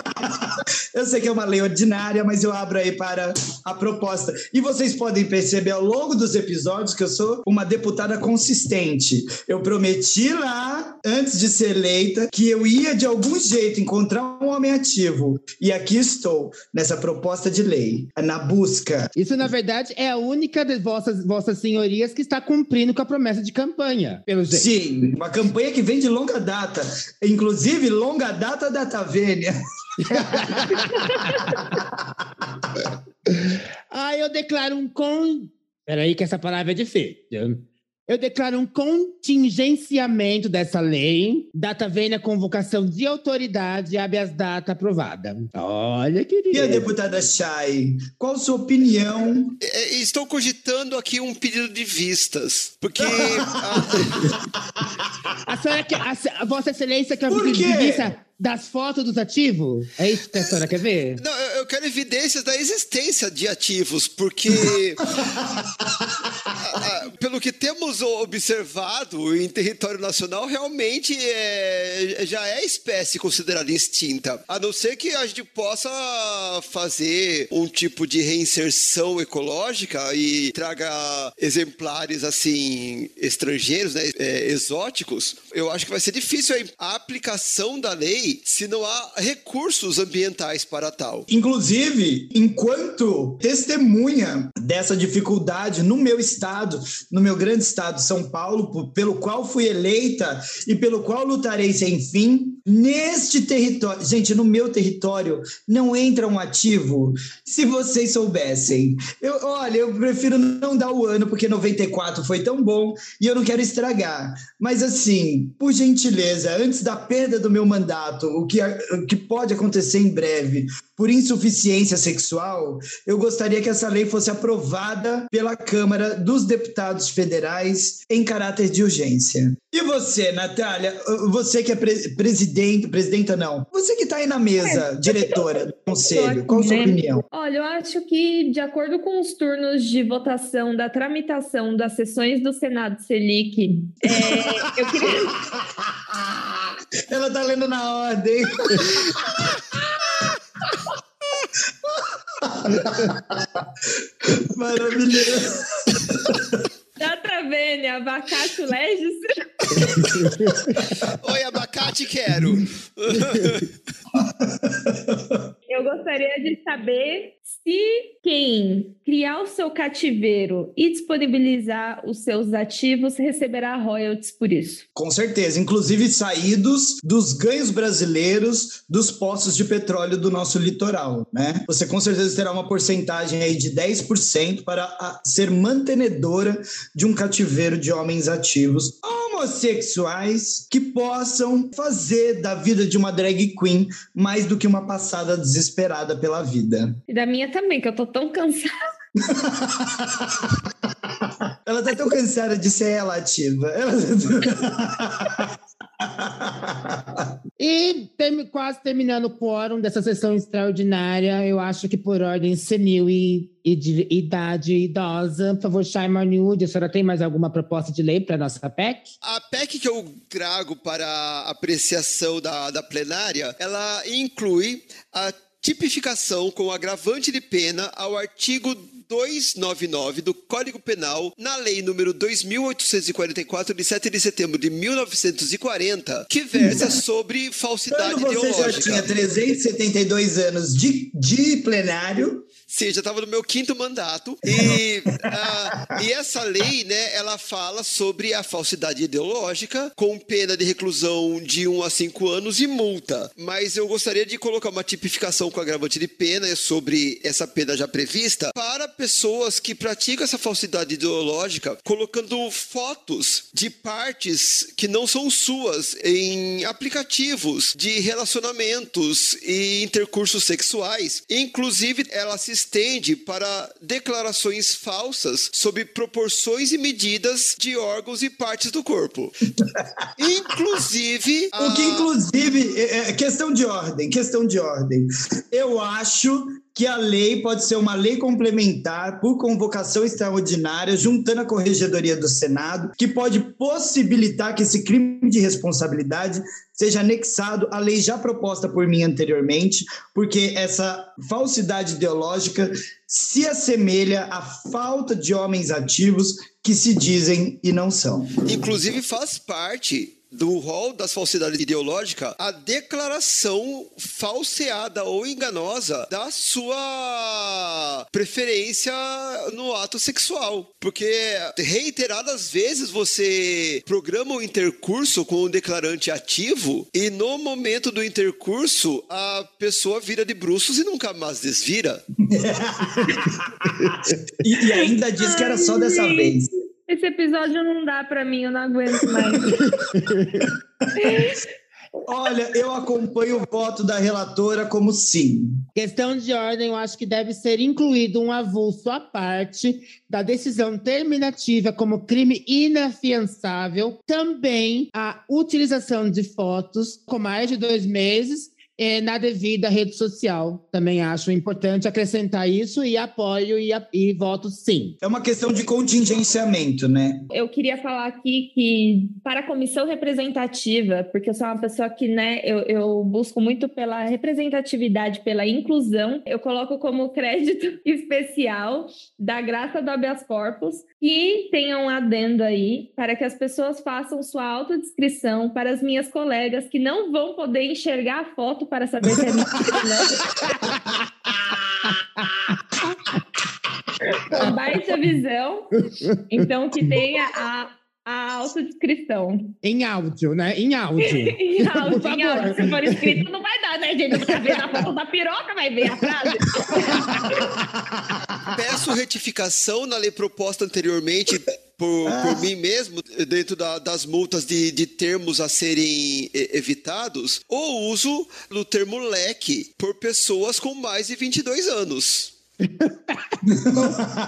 eu sei que é uma lei ordinária, mas eu abro aí para a proposta. E vocês podem perceber ao longo dos episódios que eu sou uma deputada consistente. Eu prometi lá, antes de ser eleita, que eu ia de algum jeito encontrar um homem ativo. E aqui estou, nessa proposta de lei, na busca isso, na verdade, é a única de vossas, vossas senhorias que está cumprindo com a promessa de campanha, pelo jeito. Sim, uma campanha que vem de longa data. Inclusive, longa data da Tavênia. ah, eu declaro um com. Peraí, que essa palavra é difícil. Eu declaro um contingenciamento dessa lei, data vem a convocação de autoridade, habeas data aprovada. Olha, querida. E a deputada Chay, qual sua opinião? É, é estou cogitando aqui um pedido de vistas, porque... a, senhora quer, a Vossa Excelência quer um pedido de vista das fotos dos ativos? É isso que a senhora quer ver? Não, eu quero evidências da existência de ativos, porque pelo que temos observado em território nacional, realmente é, já é espécie considerada extinta. A não ser que a gente possa fazer um tipo de reinserção ecológica e traga exemplares assim estrangeiros, né, é, exóticos. Eu acho que vai ser difícil a aplicação da lei se não há recursos ambientais para tal. Inclusive, enquanto testemunha dessa dificuldade no meu estado, no meu grande estado, São Paulo, pelo qual fui eleita e pelo qual lutarei sem fim, neste território, gente, no meu território não entra um ativo. Se vocês soubessem, eu, olha, eu prefiro não dar o ano porque 94 foi tão bom e eu não quero estragar. Mas assim, por gentileza, antes da perda do meu mandato o que, o que pode acontecer em breve por insuficiência sexual, eu gostaria que essa lei fosse aprovada pela Câmara dos Deputados Federais em caráter de urgência. E você, Natália, você que é pre presidente, presidenta não, você que está aí na mesa, é, diretora do conselho, qual a sua né? opinião? Olha, eu acho que de acordo com os turnos de votação da tramitação das sessões do Senado Selic, é, eu queria... Ela tá lendo na ordem. Maravilhoso. Dá pra ver, né? Abacate Legis. Oi, abacate, quero. Eu gostaria de saber se quem criar o seu cativeiro e disponibilizar os seus ativos receberá royalties por isso. Com certeza, inclusive saídos dos ganhos brasileiros dos poços de petróleo do nosso litoral, né? Você com certeza terá uma porcentagem aí de 10% para ser mantenedora de um cativeiro de homens ativos homossexuais que possam fazer da vida de uma drag queen mais do que uma passada desesperada pela vida. E da minha também, que eu tô tão cansada. ela tá tão cansada de ser ela ativa. Ela... e tem, quase terminando o quórum dessa sessão extraordinária, eu acho que por ordem senil e, e de idade idosa, por favor, Shai Marniud, a senhora tem mais alguma proposta de lei para a nossa PEC? A PEC que eu trago para apreciação da, da plenária, ela inclui a tipificação com agravante de pena ao artigo 299 do Código Penal na Lei número 2844 de 7 de setembro de 1940, que versa sobre falsidade Quando você ideológica. já tinha 372 anos de, de plenário, Sim, já estava no meu quinto mandato. E, uh, e essa lei, né, ela fala sobre a falsidade ideológica, com pena de reclusão de 1 a 5 anos e multa. Mas eu gostaria de colocar uma tipificação com agravante de pena sobre essa pena já prevista para pessoas que praticam essa falsidade ideológica, colocando fotos de partes que não são suas em aplicativos de relacionamentos e intercursos sexuais. Inclusive, ela se estende para declarações falsas sobre proporções e medidas de órgãos e partes do corpo. inclusive. O que, inclusive, é, é questão de ordem, questão de ordem. Eu acho que a lei pode ser uma lei complementar por convocação extraordinária, juntando a Corregedoria do Senado, que pode possibilitar que esse crime de responsabilidade seja anexado à lei já proposta por mim anteriormente, porque essa falsidade ideológica se assemelha à falta de homens ativos que se dizem e não são. Inclusive faz parte do rol das falsidades ideológicas a declaração falseada ou enganosa da sua preferência no ato sexual. Porque reiteradas vezes você programa o intercurso com um declarante ativo e no momento do intercurso a pessoa vira de bruços e nunca mais desvira. e, e, ainda diz que era só dessa vez. Esse episódio não dá para mim, eu não aguento mais. Olha, eu acompanho o voto da relatora como sim. Questão de ordem, eu acho que deve ser incluído um avulso à parte da decisão terminativa como crime inafiançável. Também a utilização de fotos com mais de dois meses é, na devida rede social. Também acho importante acrescentar isso e apoio e, e voto sim. É uma questão de contingenciamento, né? Eu queria falar aqui que para a comissão representativa, porque eu sou uma pessoa que, né, eu, eu busco muito pela representatividade, pela inclusão, eu coloco como crédito especial da graça do habeas corpus que tenham um adendo aí para que as pessoas façam sua autodescrição para as minhas colegas que não vão poder enxergar a foto para saber se é mentira, né? Com baixa visão, então que tenha a, a autodescrição. Em áudio, né? Em áudio. em áudio, em áudio. Se for escrito, não vai dar, né, gente? Você ver a foto da piroca, vai ver a frase. Peço retificação na lei proposta anteriormente por, ah. por mim mesmo, dentro da, das multas de, de termos a serem evitados, o uso do termo leque por pessoas com mais de 22 anos.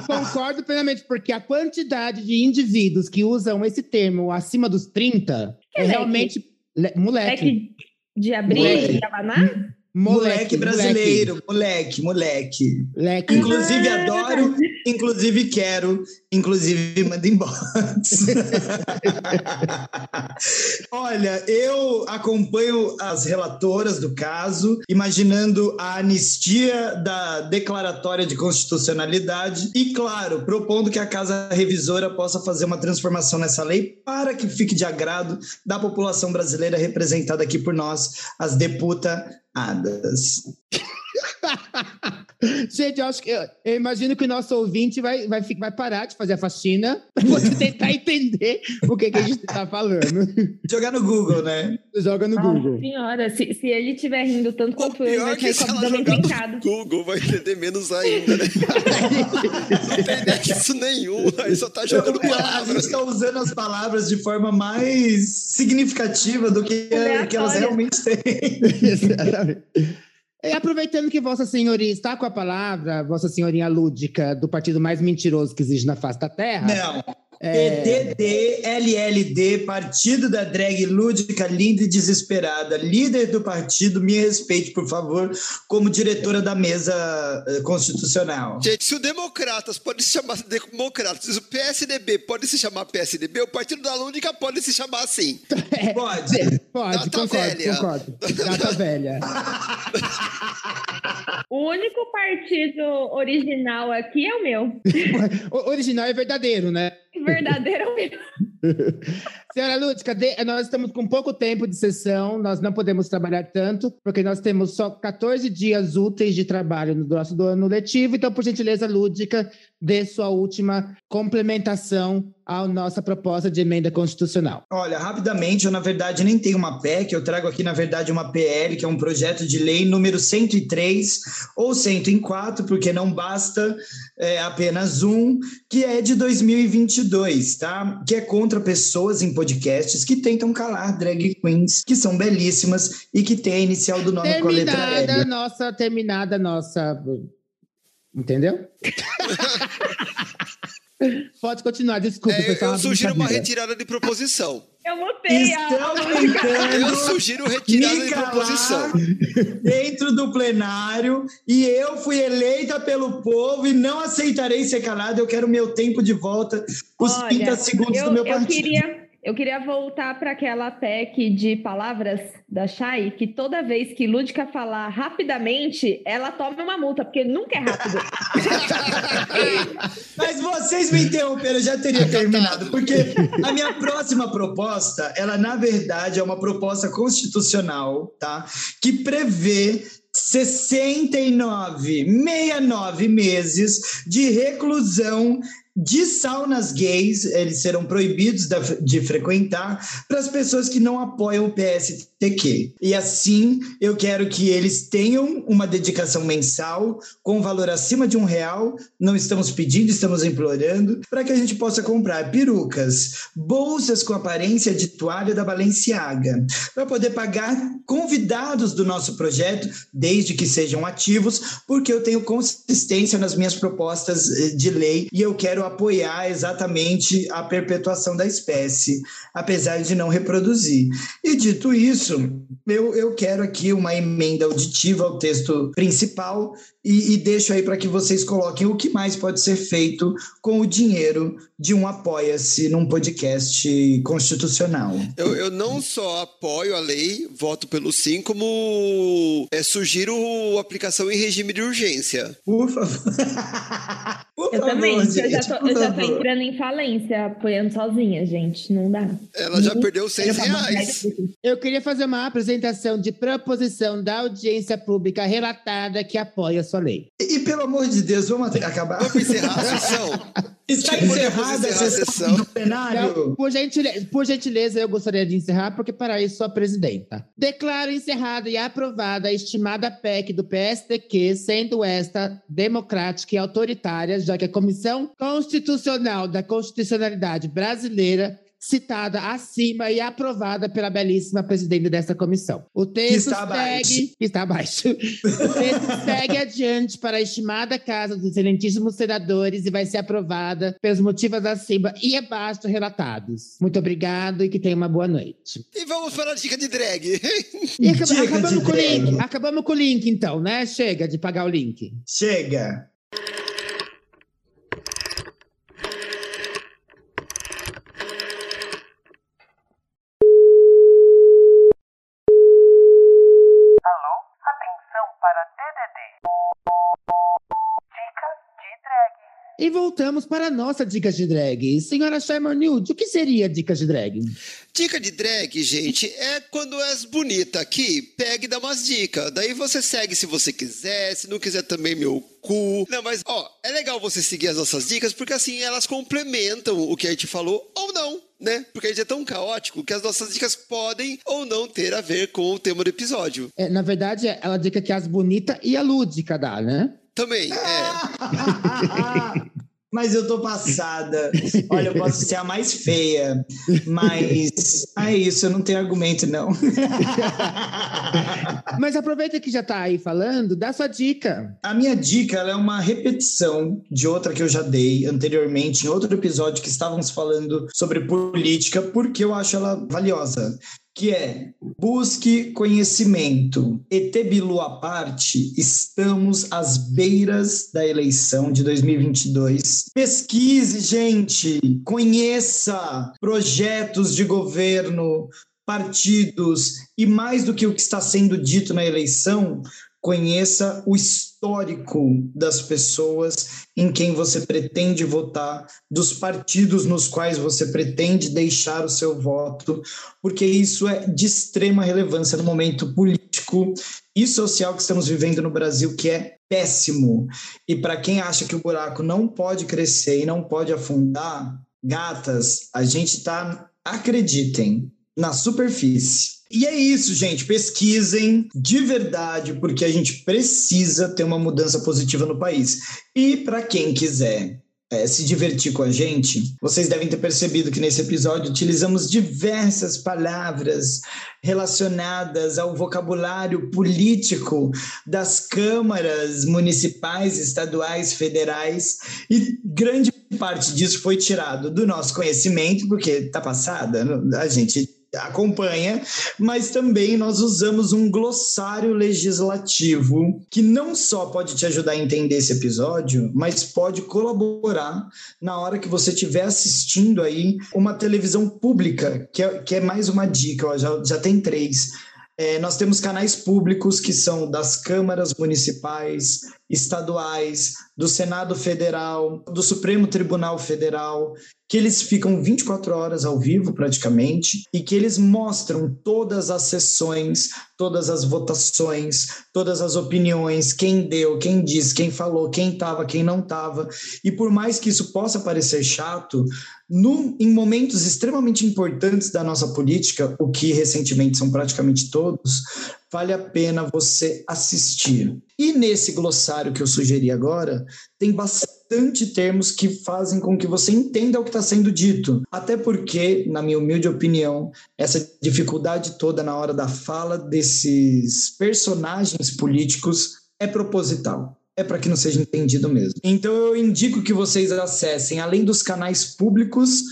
Concordo plenamente, porque a quantidade de indivíduos que usam esse termo acima dos 30 que é leque? realmente. Le moleque. Leque de abrir de abanar? Moleque, moleque brasileiro, moleque, moleque. moleque. Inclusive ah, adoro, inclusive quero, inclusive manda embora. Olha, eu acompanho as relatoras do caso, imaginando a anistia da declaratória de constitucionalidade e, claro, propondo que a Casa Revisora possa fazer uma transformação nessa lei para que fique de agrado da população brasileira representada aqui por nós, as deputadas hadas. Gente, eu acho que eu, eu, imagino que o nosso ouvinte vai, vai, vai parar de fazer a faxina para você tentar entender o que, que a gente está falando. Jogar no Google, né? Joga no Nossa Google. senhora, se, se ele estiver rindo tanto quanto eu, vai sair com abdômen trincado. Google vai entender menos ainda, né? Não tem nexo nenhum, aí só tá jogando palavras. A gente está usando as palavras de forma mais significativa do que, que elas realmente têm. Exatamente. E aproveitando que Vossa Senhoria está com a palavra, Vossa Senhoria Lúdica, do partido mais mentiroso que existe na face da Terra. Não. É... PDD, LLD, Partido da Drag Lúdica, linda e desesperada. Líder do partido, me respeite, por favor, como diretora da mesa eh, constitucional. Gente, se o Democratas pode se chamar Democratas, se o PSDB pode se chamar PSDB, o Partido da Lúdica pode se chamar assim. Pode. Pode, Data concordo, velha. concordo. Data velha. O único partido original aqui é o meu. O original é verdadeiro, né? Verdadeiro Senhora Lúdica, nós estamos com pouco tempo de sessão, nós não podemos trabalhar tanto, porque nós temos só 14 dias úteis de trabalho no nosso ano letivo. Então, por gentileza, Lúdica, dê sua última complementação à nossa proposta de emenda constitucional. Olha, rapidamente, eu na verdade nem tenho uma PEC, eu trago aqui na verdade uma PL, que é um projeto de lei número 103 ou 104, porque não basta é, apenas um, que é de 2022, tá? Que é contra pessoas em podcasts que tentam calar drag queens, que são belíssimas e que tem a inicial do nome terminada com a letra L. Nossa, terminada nossa Entendeu? Pode continuar, desculpa. É, eu, sugiro uma retirada de proposição. Eu mutei a... Estão tentando Eu sugiro retirada de proposição. dentro do plenário e eu fui eleita pelo povo e não aceitarei ser calado. Eu quero meu tempo de volta, os Olha, 30 segundos eu, do meu eu partido. queria, eu queria voltar para aquela PEC de palavras da Chay, que toda vez que Lúdica falar rapidamente, ela toma uma multa, porque nunca é rápido. Mas vocês me interromperam, eu já teria terminado, porque a minha próxima proposta, ela na verdade é uma proposta constitucional, tá? Que prevê 69, 69 meses de reclusão de saunas gays, eles serão proibidos de frequentar para as pessoas que não apoiam o PSTQ. E assim, eu quero que eles tenham uma dedicação mensal com valor acima de um real. Não estamos pedindo, estamos implorando para que a gente possa comprar perucas, bolsas com aparência de toalha da Balenciaga, para poder pagar convidados do nosso projeto, desde que sejam ativos, porque eu tenho consistência nas minhas propostas eh, de lei e eu quero apoiar exatamente a perpetuação da espécie, apesar de não reproduzir. E dito isso, eu, eu quero aqui uma emenda auditiva ao texto principal e, e deixo aí para que vocês coloquem o que mais pode ser feito com o dinheiro de um Apoia-se num podcast constitucional. Eu, eu não só apoio a lei, voto pelo sim, como é, sugiro a aplicação em regime de urgência. Por favor. Por Eu favor, também, porque eu já gente, tô, eu já tô entrando em falência, apoiando sozinha, gente. Não dá. Ela já Uhum. perdeu seis Eu tava reais. Eu queria fazer uma apresentação de proposição da audiência pública relatada que apoia a sua lei. E pelo amor de Deus, vamos acabar. Vamos encerrar a sessão? Está Podemos encerrada a sessão do plenário. Então, por, gentileza, por gentileza, eu gostaria de encerrar, porque para isso sou a presidenta. Declaro encerrada e aprovada a estimada PEC do PSTQ, sendo esta democrática e autoritária, já que a Comissão Constitucional da Constitucionalidade Brasileira citada acima e aprovada pela belíssima presidente dessa comissão. O texto está abaixo. segue, que está abaixo. O texto segue adiante para a estimada casa dos excelentíssimos senadores e vai ser aprovada pelos motivos acima e abaixo relatados. Muito obrigado e que tenha uma boa noite. E vamos para a dica de drag. E acaba- Dica acabamos de com o link. drag. Acabamos com o link, então, né? Chega de pagar o link. Chega. Alô? Atenção para DDD. Dica de drag. E voltamos para a nossa dica de drag. Senhora Sherman Nude, o que seria dica de drag? Dica de drag, gente, é quando és bonita aqui, pega e dá umas dicas. Daí você segue se você quiser, se não quiser também meu cu. Não, mas ó, é legal você seguir as nossas dicas porque assim elas complementam o que a gente falou ou não, né? Porque a gente é tão caótico que as nossas dicas podem ou não ter a ver com o tema do episódio. É, na verdade, ela dica que as bonita e a lúdica dá, né? Também, é. Mas eu tô passada. Olha, eu posso ser a mais feia, mas é isso, eu não tenho argumento, não. Mas aproveita que já tá aí falando, dá sua dica. A minha dica é uma repetição de outra que eu já dei anteriormente, em outro episódio que estávamos falando sobre política, porque eu acho ela valiosa. Que é busque conhecimento. ET Bilu à parte, estamos às beiras da eleição de 2022. Pesquise, gente, conheça projetos de governo, partidos e mais do que o que está sendo dito na eleição, conheça o histórico das pessoas em quem você pretende votar, dos partidos nos quais você pretende deixar o seu voto, porque isso é de extrema relevância no momento político e social que estamos vivendo no Brasil, que é péssimo. E para quem acha que o buraco não pode crescer e não pode afundar, gatas, a gente está, acreditem, na superfície. E é isso, gente. Pesquisem de verdade, porque a gente precisa ter uma mudança positiva no país. E para quem quiser é, se divertir com a gente, vocês devem ter percebido que nesse episódio utilizamos diversas palavras relacionadas ao vocabulário político das câmaras municipais, estaduais, federais, e grande parte disso foi tirado do nosso conhecimento, porque tá passada, a gente acompanha, mas também nós usamos um glossário legislativo que não só pode te ajudar a entender esse episódio, mas pode colaborar na hora que você estiver assistindo aí uma televisão pública, que é, que é mais uma dica, ó, já, já tem três. É, nós temos canais públicos que são das câmaras municipais, estaduais, do Senado Federal, do Supremo Tribunal Federal, que eles ficam 24 horas ao vivo praticamente e que eles mostram todas as sessões, todas as votações, todas as opiniões, quem deu, quem disse, quem falou, quem estava, quem não estava. E por mais que isso possa parecer chato, em momentos extremamente importantes da nossa política, o que recentemente são praticamente todos, vale a pena você assistir. E nesse glossário que eu sugeri agora, tem bastante termos que fazem com que você entenda o que está sendo dito. Até porque, na minha humilde opinião, essa dificuldade toda na hora da fala desses personagens políticos é proposital é para que não seja entendido mesmo. Então eu indico que vocês acessem, além dos canais públicos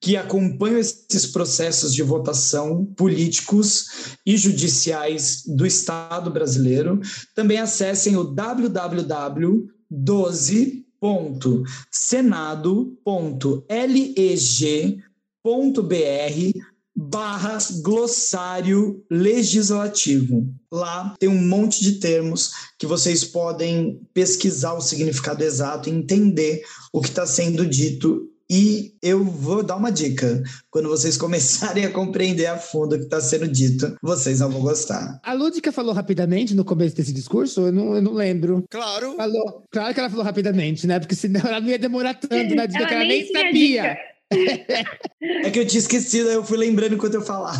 que acompanham esses processos de votação políticos e judiciais do Estado brasileiro, também acessem o www.12.senado.leg.br barra glossário legislativo. Lá tem um monte de termos que vocês podem pesquisar o significado exato e entender o que está sendo dito e eu vou dar uma dica. Quando vocês começarem a compreender a fundo o que está sendo dito, vocês não vão gostar. A Lúdica falou rapidamente no começo desse discurso? Eu não, eu não lembro. Claro. Falou. Claro que ela falou rapidamente, né? Porque senão ela não ia demorar tanto na dica Ela que ela nem nem sabia. É que eu tinha esquecido, aí eu fui lembrando enquanto eu falava.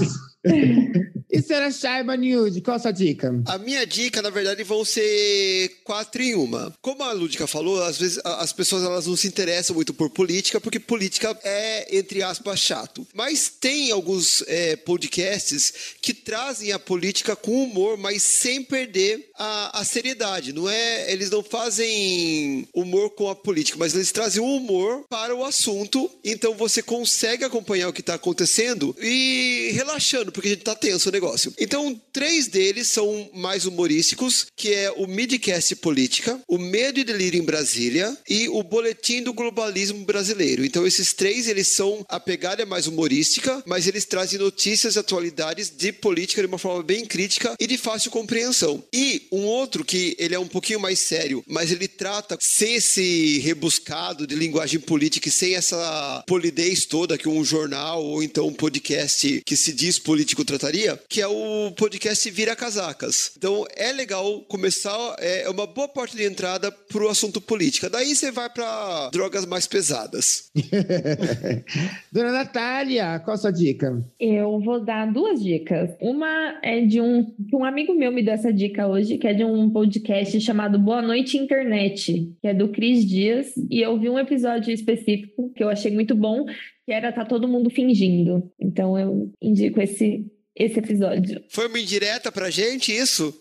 E senhora Shaiba Nude, qual a sua dica? A minha dica, na verdade, vão ser quatro em uma. Como a Lúdica falou, às vezes as pessoas elas não se interessam muito por política, porque política é, entre aspas, chato. Mas tem alguns é, podcasts que trazem a política com humor, mas sem perder a, a seriedade. Não é, eles não fazem humor com a política, mas eles trazem o humor para o assunto. Então você consegue acompanhar o que está acontecendo e relaxando, porque a gente tá tenso o negócio. Então, três deles são mais humorísticos, que é o Midcast Política, o Medo e Delírio em Brasília e o Boletim do Globalismo Brasileiro. Então, esses três, eles são a pegada mais humorística, mas eles trazem notícias e atualidades de política de uma forma bem crítica e de fácil compreensão. E um outro que ele é um pouquinho mais sério, mas ele trata sem esse rebuscado de linguagem política e sem essa polidez toda que um jornal ou então um podcast que se diz político trataria, que é o podcast Vira Casacas. Então é legal começar, é uma boa porta de entrada pro assunto política. Daí você vai para drogas mais pesadas. Dona Natália, qual a sua dica? Eu vou dar duas dicas. Uma é de um, que um amigo meu me deu essa dica hoje, que é de um podcast chamado Boa Noite Internet, que é do Cris Dias, e eu vi um episódio específico que eu achei muito bom, que era Tá Todo Mundo Fingindo. Então eu indico esse, esse episódio. Foi uma indireta pra gente isso?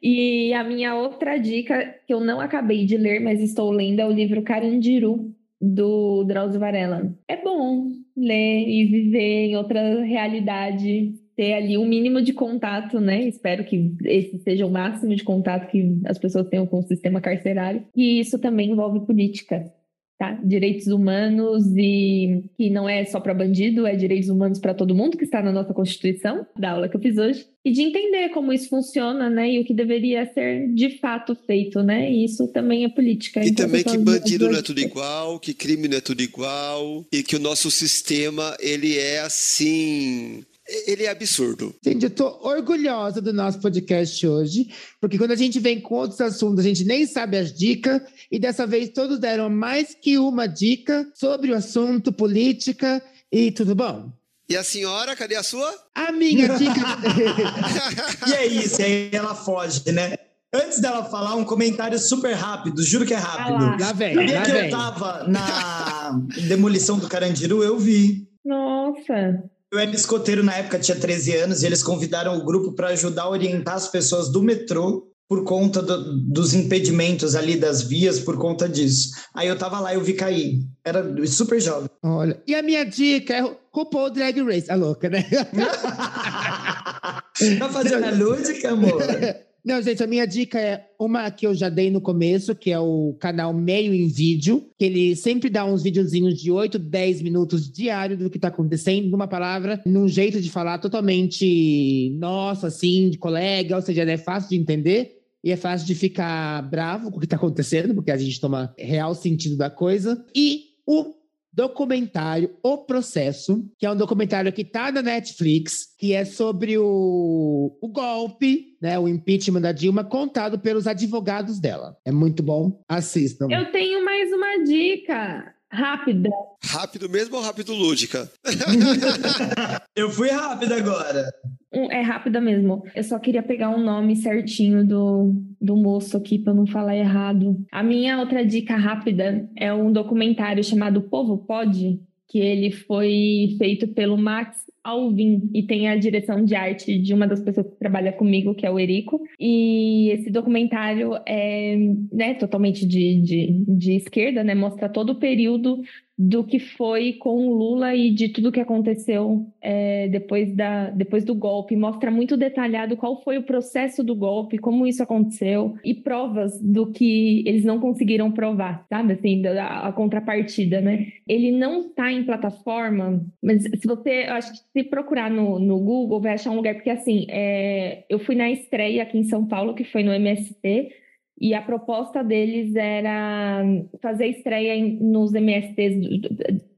e a minha outra dica, que eu não acabei de ler, mas estou lendo, é o livro Carandiru, do Drauzio Varela. É bom ler e viver em outra realidade, ter ali um mínimo de contato, né? Espero que esse seja o máximo de contato que as pessoas tenham com o sistema carcerário. E isso também envolve política. Tá? Direitos humanos e que não é só para bandido, é direitos humanos para todo mundo que está na nossa Constituição, da aula que eu fiz hoje, e de entender como isso funciona, né? E o que deveria ser de fato feito, né? E isso também é política. E Então, também que bandido não é tudo igual, que crime não é tudo igual, e que o nosso sistema, ele é assim... Ele é absurdo. Gente, eu tô orgulhosa do nosso podcast hoje, porque quando a gente vem com outros assuntos, a gente nem sabe as dicas, e dessa vez todos deram mais que uma dica sobre o assunto política e tudo bom. E a senhora, cadê a sua? A minha dica. E é isso, aí ela foge, né? Antes dela falar, um comentário super rápido, juro que é rápido. Ah lá. Lá vem, lá que eu vem. tava na demolição do Carandiru? Eu vi. Nossa. Eu era escoteiro na época, tinha 13 anos, e eles convidaram o grupo para ajudar a orientar as pessoas do metrô por conta do- dos impedimentos ali das vias, por conta disso. Aí eu tava lá, eu vi cair. Era super jovem. Olha, e a minha dica é RuPaul Drag Race. A louca, né? tá fazendo a lúdica, amor? Não, gente, a minha dica é uma que eu já dei no começo, que é o canal Meio em Vídeo, que ele sempre dá uns videozinhos de 8, 10 minutos diário do que tá acontecendo, numa palavra, num jeito de falar totalmente nossa, assim, de colega, ou seja, é fácil de entender. E é fácil de ficar bravo com o que tá acontecendo, porque a gente toma real sentido da coisa. E o documentário O Processo, que é um documentário que tá na Netflix, que é sobre o, o golpe, né, o impeachment da Dilma, contado pelos advogados dela. É muito bom, assistam. Eu tenho mais uma dica rápida. Rápido mesmo ou rápido lúdica? Eu fui rápido agora. Um- é rápida mesmo. Eu só queria pegar um nome certinho do, do moço aqui para não falar errado. A minha outra dica rápida é um documentário chamado Povo Pode, que ele foi feito pelo Max Alvin e tem a direção de arte de uma das pessoas que trabalha comigo, que é o Erico. E esse documentário é né, totalmente de, de, de esquerda, né? Mostra todo o período do que foi com o Lula e de tudo que aconteceu é, depois, da, depois do golpe. Mostra muito detalhado qual foi o processo do golpe, como isso aconteceu e provas do que eles não conseguiram provar, sabe? Assim, da, a contrapartida, né? Ele não está em plataforma, mas se você, acho que se procurar no, no Google, vai achar um lugar, porque assim, é, eu fui na estreia aqui em São Paulo, que foi no MST, e a proposta deles era fazer estreia em- nos MSTs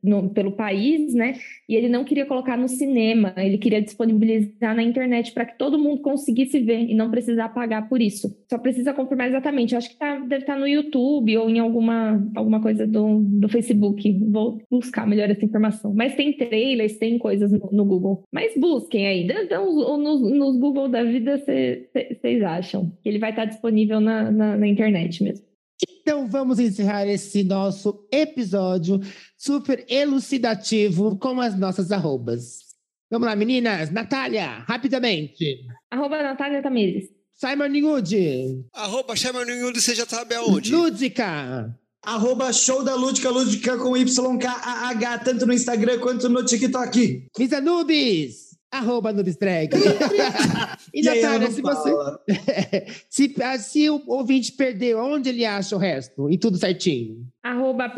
no- pelo país, né? E ele não queria colocar no cinema, ele queria disponibilizar na internet para que todo mundo conseguisse ver e não precisar pagar por isso. Só precisa confirmar exatamente. Eu acho que tá- deve estar no YouTube ou em alguma, alguma coisa do, do Facebook. Vou buscar melhor essa informação. Mas tem trailers, tem coisas no, no Google. Mas busquem aí. Uns- nos, nos Google da vida vocês acham. Ele vai estar disponível na, na, na internet mesmo. Então vamos encerrar esse nosso episódio super elucidativo com as nossas arrobas. Vamos lá, meninas. Natália, rapidamente. Arroba Natália Tamires. Simon Nigude. Arroba Chama Nenhum, você já sabe aonde? Lúdica. Arroba show da Lúdica, Lúdica com YKAH, tanto no Instagram quanto no TikTok. Miss Anubis. Arroba Anubis Drag. e, E Natália, se você. se, ah, se o ouvinte perdeu, onde ele acha o resto? E tudo certinho. Arroba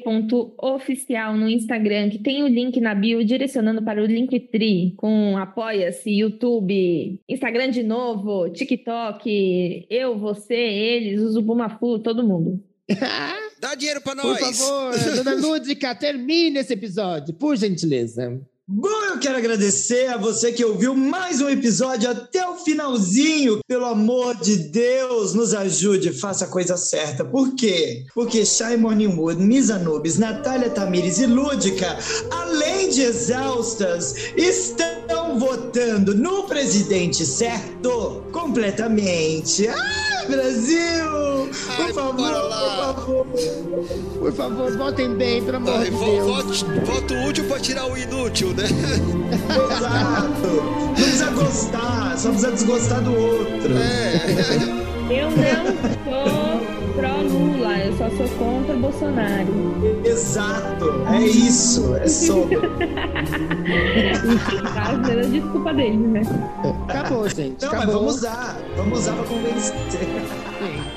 pstq.oficial no Instagram, que tem o link na bio direcionando para o Linktree, com Apoia-se, YouTube, Instagram de novo, TikTok, eu, você, eles, o Zubumafu, todo mundo. Dá dinheiro Por nós. favor, dona Lúdica, termine esse episódio, por gentileza. Bom, eu quero agradecer a você que ouviu mais um episódio até o finalzinho. Pelo amor de Deus, nos ajude, faça a coisa certa. Por quê? Porque Shy Morning Wood, Miss Anubis, Natália Tamires e Lúdica, além de exaustas, estão votando no presidente certo completamente. Ah, Brasil! Por Ai, favor, bora lá. por favor. Por favor, votem bem, pelo amor Ai, de vo- Deus. voto, voto útil pra tirar o inútil, né? Exato. Não precisa gostar, só precisa desgostar do outro. É. Eu não sou só sou contra o Bolsonaro. Exato. É isso. É sobre. Enfim, tá? Mas desculpa deles, né? Acabou, gente. Não, mas acabou. vamos usar. Vamos usar pra convencer. Sim.